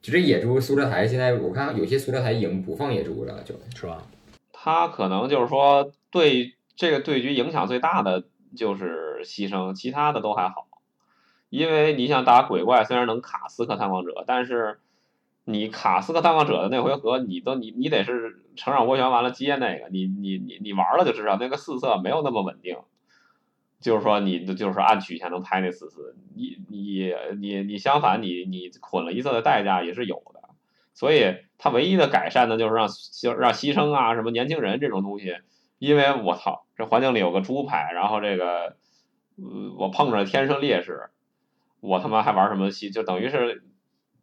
就这野猪苏哲台，现在我看有些苏哲台已经不放野猪了，就是吧？他可能就是说对这个对局影响最大的就是牺牲，其他的都还好。因为你想打鬼怪，虽然能卡斯克探望者，但是你卡斯克探望者的那回合，你都你你得是成长涡旋完了接那个，你你你你玩了就知道那个四色没有那么稳定。就是说你就是按曲线能拍那四次，你你你你相反你你捆了一色的代价也是有的，所以它唯一的改善呢就是让让牺牲啊什么年轻人这种东西，因为我操这环境里有个猪牌，然后这个呃我碰着天生劣势，我他妈还玩什么牺就等于是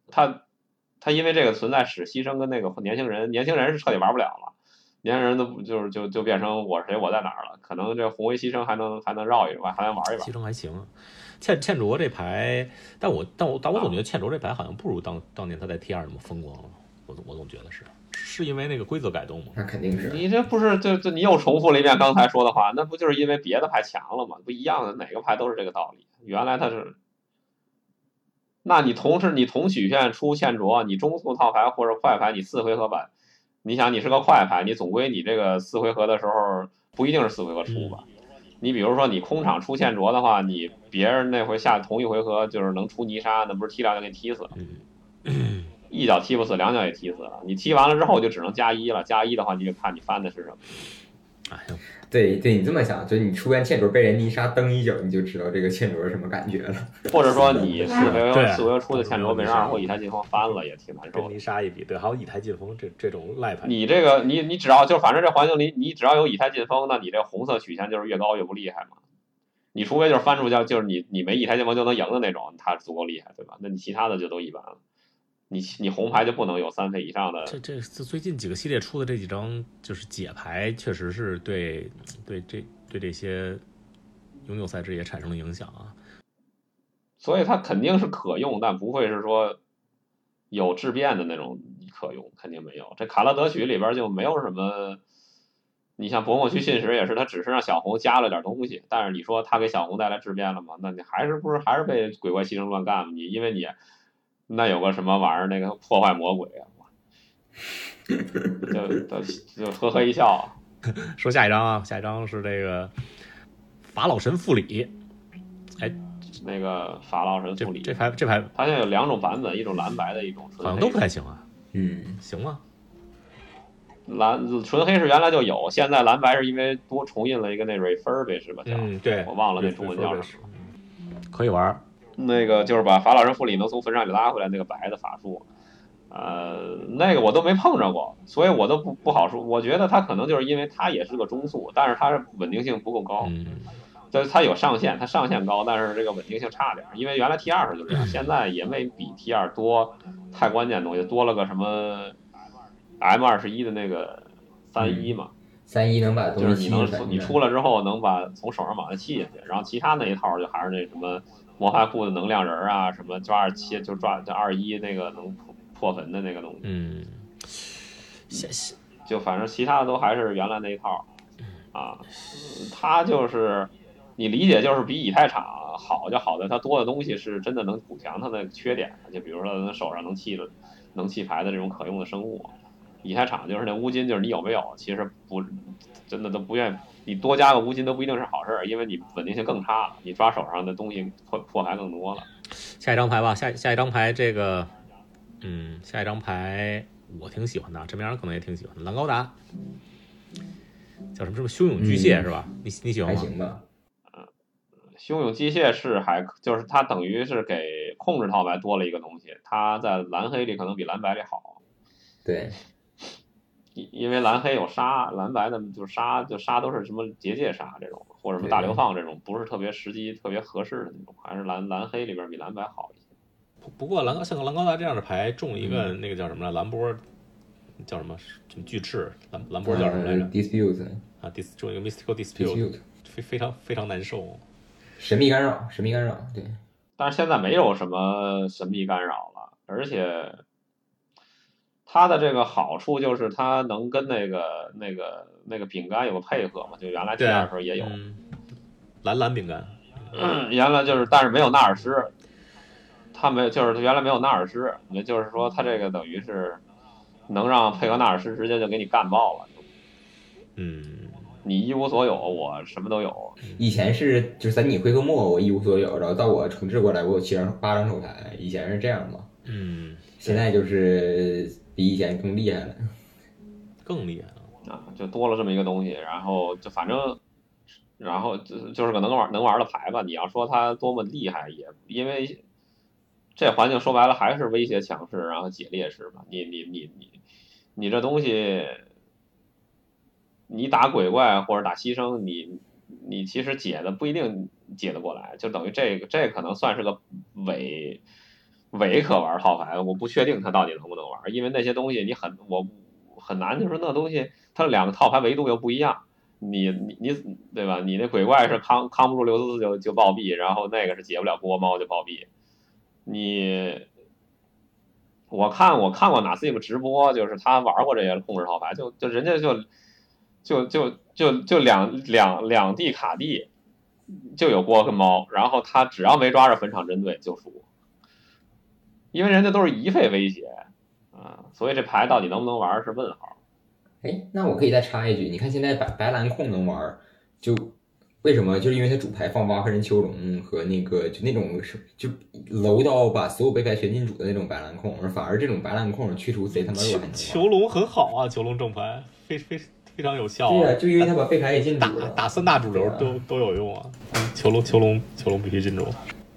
他他因为这个存在使牺牲跟那个年轻人年轻人是彻底玩不了了。年轻人都就是就就变成我是谁我在哪儿了，可能这红威牺牲还能还能绕一把，还能玩一玩。牺牲还行，倩倩卓这牌，但我但我但我总觉得倩卓这牌好像不如当当年他在 T 二那么风光了，我我总觉得是，是因为那个规则改动吗？那肯定是。你这不是就就你又重复了一遍刚才说的话，那不就是因为别的牌强了吗？不一样的，哪个牌都是这个道理。原来它是，那你同时你同曲线出欠卓，你中速套牌或者快牌，你四回合版。你想，你是个快牌，你总归你这个四回合的时候不一定是四回合出吧？你比如说你空场出现卓的话，你别人那回下同一回合就是能出泥沙，那不是踢两脚给你踢死了？一脚踢不死，两脚也踢死了。你踢完了之后就只能加一了，加一的话你就看你翻的是什么。哎呀。对对，你这么想，就你出现欠卓被人泥沙蹬一脚，你就知道这个欠卓是什么感觉了。或者说你四回合四回合出的欠卓被人二或以太进风翻了，也挺难受。跟泥沙一比，对，还有以太进风这这种赖牌。你这个你你只要就反正这环境里，你只要有以太进风，那你这红色曲线就是越高越不厉害嘛。你除非就是翻出去就是你你没以太劲风就能赢的那种，它足够厉害，对吧？那你其他的就都一般了。你你红牌就不能有三费以上的。这这最近几个系列出的这几张就是解牌，确实是对对这对这些永久赛制也产生了影响啊。所以它肯定是可用，但不会是说有质变的那种可用，肯定没有。这卡拉德曲里边就没有什么。你像博莫区信使也是，他只是让小红加了点东西，但是你说他给小红带来质变了吗？那你还是不是还是被鬼怪牺牲乱干吗？你因为你。那有个什么玩意儿？那个破坏魔鬼啊！就就就呵呵一笑。说下一张啊，下一张是这个法老神复礼。哎，那个法老神复礼这牌这牌，它现在有两种版本，一种蓝白的，一种好像都不太行啊。嗯，行吗？蓝纯黑是原来就有，现在蓝白是因为多重印了一个那 refurb 是吧？嗯，对，我忘了那中文叫什么。可以玩。那个就是把法老神复礼能从坟上给拉回来那个白的法术，呃，那个我都没碰着过，所以我都不不好说。我觉得他可能就是因为他也是个中速，但是它稳定性不够高，但是它有上限，它上限高，但是这个稳定性差点。因为原来 T 二是就这样，现在也没比 T 二多太关键的东西，多了个什么 M 二十一的那个三一嘛，三一能把就是你能你出来之后能把从手上把它弃下去，然后其他那一套就还是那什么。魔法库的能量人啊，什么抓二七就抓就二一那个能破破坟的那个东西，嗯，谢谢。就反正其他的都还是原来那一套，啊，它就是你理解就是比以太场好，就好在它多的东西是真的能补强它的缺点，就比如说手上能弃的能弃牌的这种可用的生物，以太场就是那乌金，就是你有没有，其实不真的都不愿意。你多加个无尽都不一定是好事儿，因为你稳定性更差了，你抓手上的东西破破牌更多了。下一张牌吧，下下一张牌这个，嗯，下一张牌我挺喜欢的，这边人可能也挺喜欢的，蓝高达，叫什么什么汹涌巨蟹是吧？你你喜欢吗？还行吧。嗯，汹涌机械是还就是它等于是给控制套牌多了一个东西，它在蓝黑里可能比蓝白里好。对。因因为蓝黑有杀，蓝白的就杀，就杀都是什么结界杀这种，或者什么大流放这种，不是特别时机、特别合适的那种，还是蓝蓝黑里边比蓝白好一些。不不过蓝像个蓝高达这样的牌中一个那个叫什么来蓝波，叫什么什么巨翅蓝蓝波叫什么来着？Dispute 啊，dis 中一个 mystical dispute，非非常非常难受。神秘干扰，神秘干扰，对。但是现在没有什么神秘干扰了，而且。它的这个好处就是它能跟那个那个那个饼干有个配合嘛，就原来第二时候也有蓝蓝饼干，原来就是，但是没有纳尔施，它没有就是原来没有纳尔施，也就是说它这个等于是能让配合纳尔施直接就给你干爆了，嗯，你一无所有，我什么都有。以前是就是在你回合末我一无所有，然后到我重置过来我有七张八张手牌，以前是这样嘛，嗯，现在就是比以前更厉害了。更厉害了。啊，就多了这么一个东西，然后就反正，然后就就是个能玩能玩的牌吧。你要说它多么厉害，也因为这环境说白了还是威胁强势，然后解劣势吧。你你你你你这东西，你打鬼怪或者打牺牲，你你其实解的不一定解得过来，就等于这个这可能算是个伪伪可玩套牌，我不确定它到底能不能玩，因为那些东西你很我很难，就是那东西它两个套牌维度又不一样，你你你对吧？你那鬼怪是扛扛不住六四四就就暴毙，然后那个是解不了锅猫就暴毙，你。我看我看过哪次一个直播，就是他玩过这些控制套牌，就就人家就就就就就两两两地卡地就有锅跟猫，然后他只要没抓着坟场针对就输，因为人家都是一费威胁啊，所以这牌到底能不能玩是问号。哎，那我可以再插一句，你看现在白白蓝控能玩，就为什么？就是因为他主牌放挖和人丘龙和那个就那种是就楼到把所有背牌全进主的那种白蓝控，而反而这种白蓝控去除贼他妈弱还能玩。囚龙很好啊，囚龙正牌非非非常有效、对就因为他把背牌也进打主了。打三大主流都都有用啊。囚龙囚龙囚龙必须进主。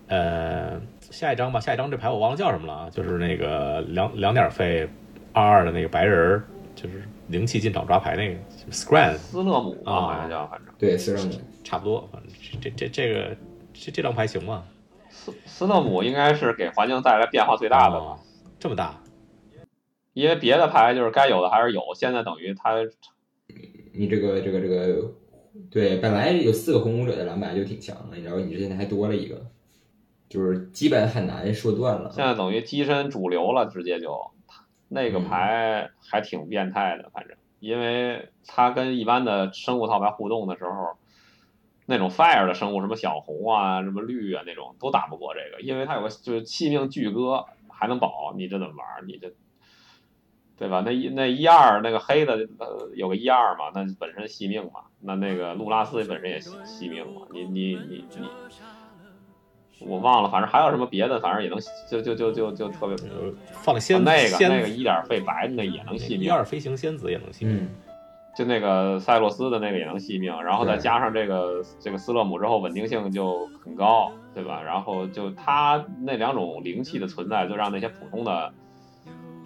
呃，下一张吧，下一张这牌我忘了叫什么了啊，就是那个两两点费二二的那个白人儿，就是灵气进场抓牌那个 scran，斯勒姆吧，啊好像叫，反正对，斯勒姆。差不多，反正这这这这个这这张牌行吗？斯斯勒姆应该是给环境带来变化最大的吧。哦这么大，因为别的牌就是该有的还是有，现在等于它你这个这个这个，对，本来有四个红武者的蓝白就挺强的，然后你这现在还多了一个，就是基本很难说断了。现在等于跻身主流了，直接就那个嗯牌还挺变态的，反正因为它跟一般的生物套牌互动的时候，那种 fire 的生物，什么小红啊、什么绿啊那种都打不过这个，因为它有个就是气命巨哥还能保，你这怎么玩？你这对吧？那一那一二那个黑的呃有个一二嘛，那本身惜命嘛，那那个路拉斯本身也惜惜命嘛，你你你你。我忘了，反正还有什么别的，反正也能就就就就就特别呃，放仙、啊那个仙那个一点费白的那也能惜命，一二飞行仙子也能惜命。嗯，就那个塞洛斯的那个也能惜命，然后再加上这个这个斯勒姆之后，稳定性就很高，对吧？然后就它那两种灵气的存在，就让那些普通的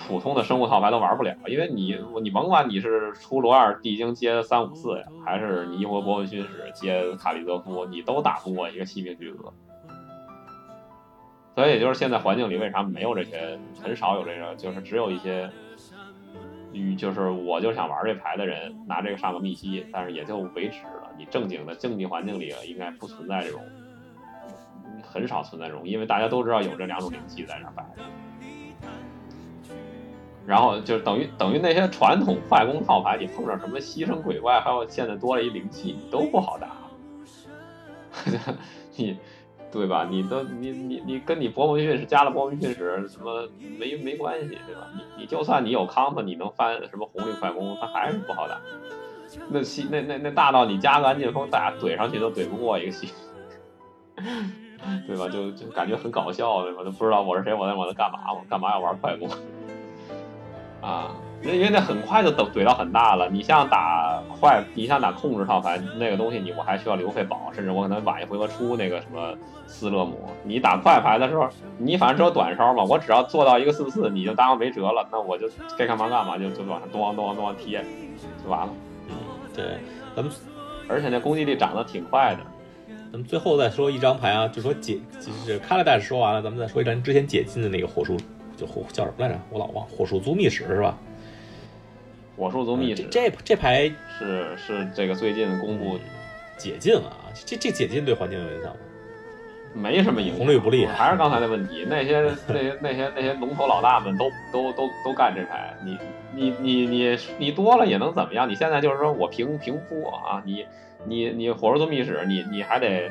普通的生物套牌都玩不了，因为你你甭管你是出罗二地精接三五四呀，还是你英国博文勋使接卡利泽夫，你都打不过一个惜命巨鳄。所以也就是现在环境里为啥没有这些，很少有这个，就是只有一些，与就是我就想玩这牌的人拿这个上个密西，但是也就为止了。你正经的竞技环境里应该不存在这种，很少存在这种，因为大家都知道有这两种灵气在那摆着。然后就等于等于那些传统快攻套牌，你碰上什么牺牲鬼怪，还有现在多了一灵气，你都不好打。你 对吧？你都你你你跟你博文训是加了博文训使什么没没关系，对吧？你你就算你有康复，你能翻什么红绿快攻，他还是不好打。那西那那那大到你加个安劲风，大家怼上去都怼不过一个西，对吧？就就感觉很搞笑，对吧？都不知道我是谁，我在我在干嘛，我干嘛要玩快攻 啊？因为那很快就怼怼到很大了。你像打快，你像打控制套牌那个东西，你我还需要留费保，甚至我可能晚一回合出那个什么斯勒姆。你打快牌的时候，你反正只有短烧嘛，我只要做到一个四四，你就当我没辙了，那我就该干嘛干嘛，就就往上咚咚咚咚贴，就完了。嗯对，咱们而且那攻击力涨得挺快的。咱们最后再说一张牌啊，就说解，就是卡拉戴说完了，咱们再说一张之前解禁的那个火树，就火叫什么来着？我老忘，火树租密使是吧？火树族密使这这这牌是是这个最近公布解禁了啊，这这解禁对环境有影响吗？没什么影响，红绿不利还是刚才的问题，那些那些那些那些龙头老大们都都都都干这牌，你你你你你多了也能怎么样？你现在就是说我平平铺啊，你你你火树族秘史，你你还得。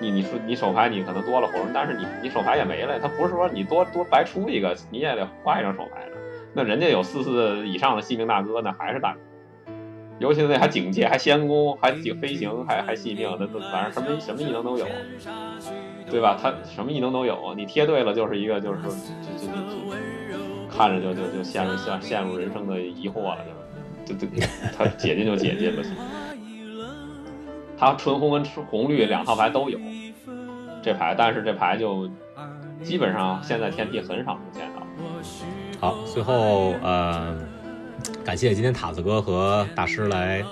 你你说你手牌你可能多了火，但是你你手牌也没了，他不是说你多多白出一个，你也得换一张手牌的。那人家有四四以上的戏命大哥，那还是大哥。尤其是那还警戒，还仙宫，还警飞行，还还戏命，那那反正什么什么异能都有，对吧？他什么异能都有，你贴对了就是一个就是就就就就看着就就就陷入陷陷入人生的疑惑了，就就就 他解禁就解禁了。他纯红跟红绿两套牌都有这牌，但是这牌就基本上现在天梯很少能见到。好，最后呃，感谢今天塔子哥和大师来，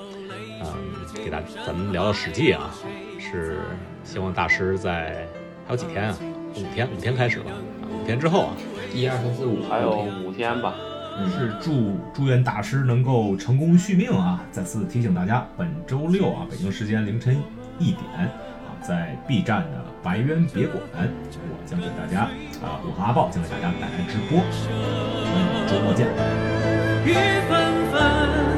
嗯、给大咱们聊聊《史记》啊，是希望大师在还有几天啊？五天，五天开始吧，啊五天之后啊，一二三四五，还有五天吧，是祝祝愿大师能够成功续命啊！再次提醒大家，本周六啊，北京时间凌晨一点啊，在 B 站的白渊别馆，我将给大家啊，我和阿豹将给大家带来直播，我们周末见。雨纷纷，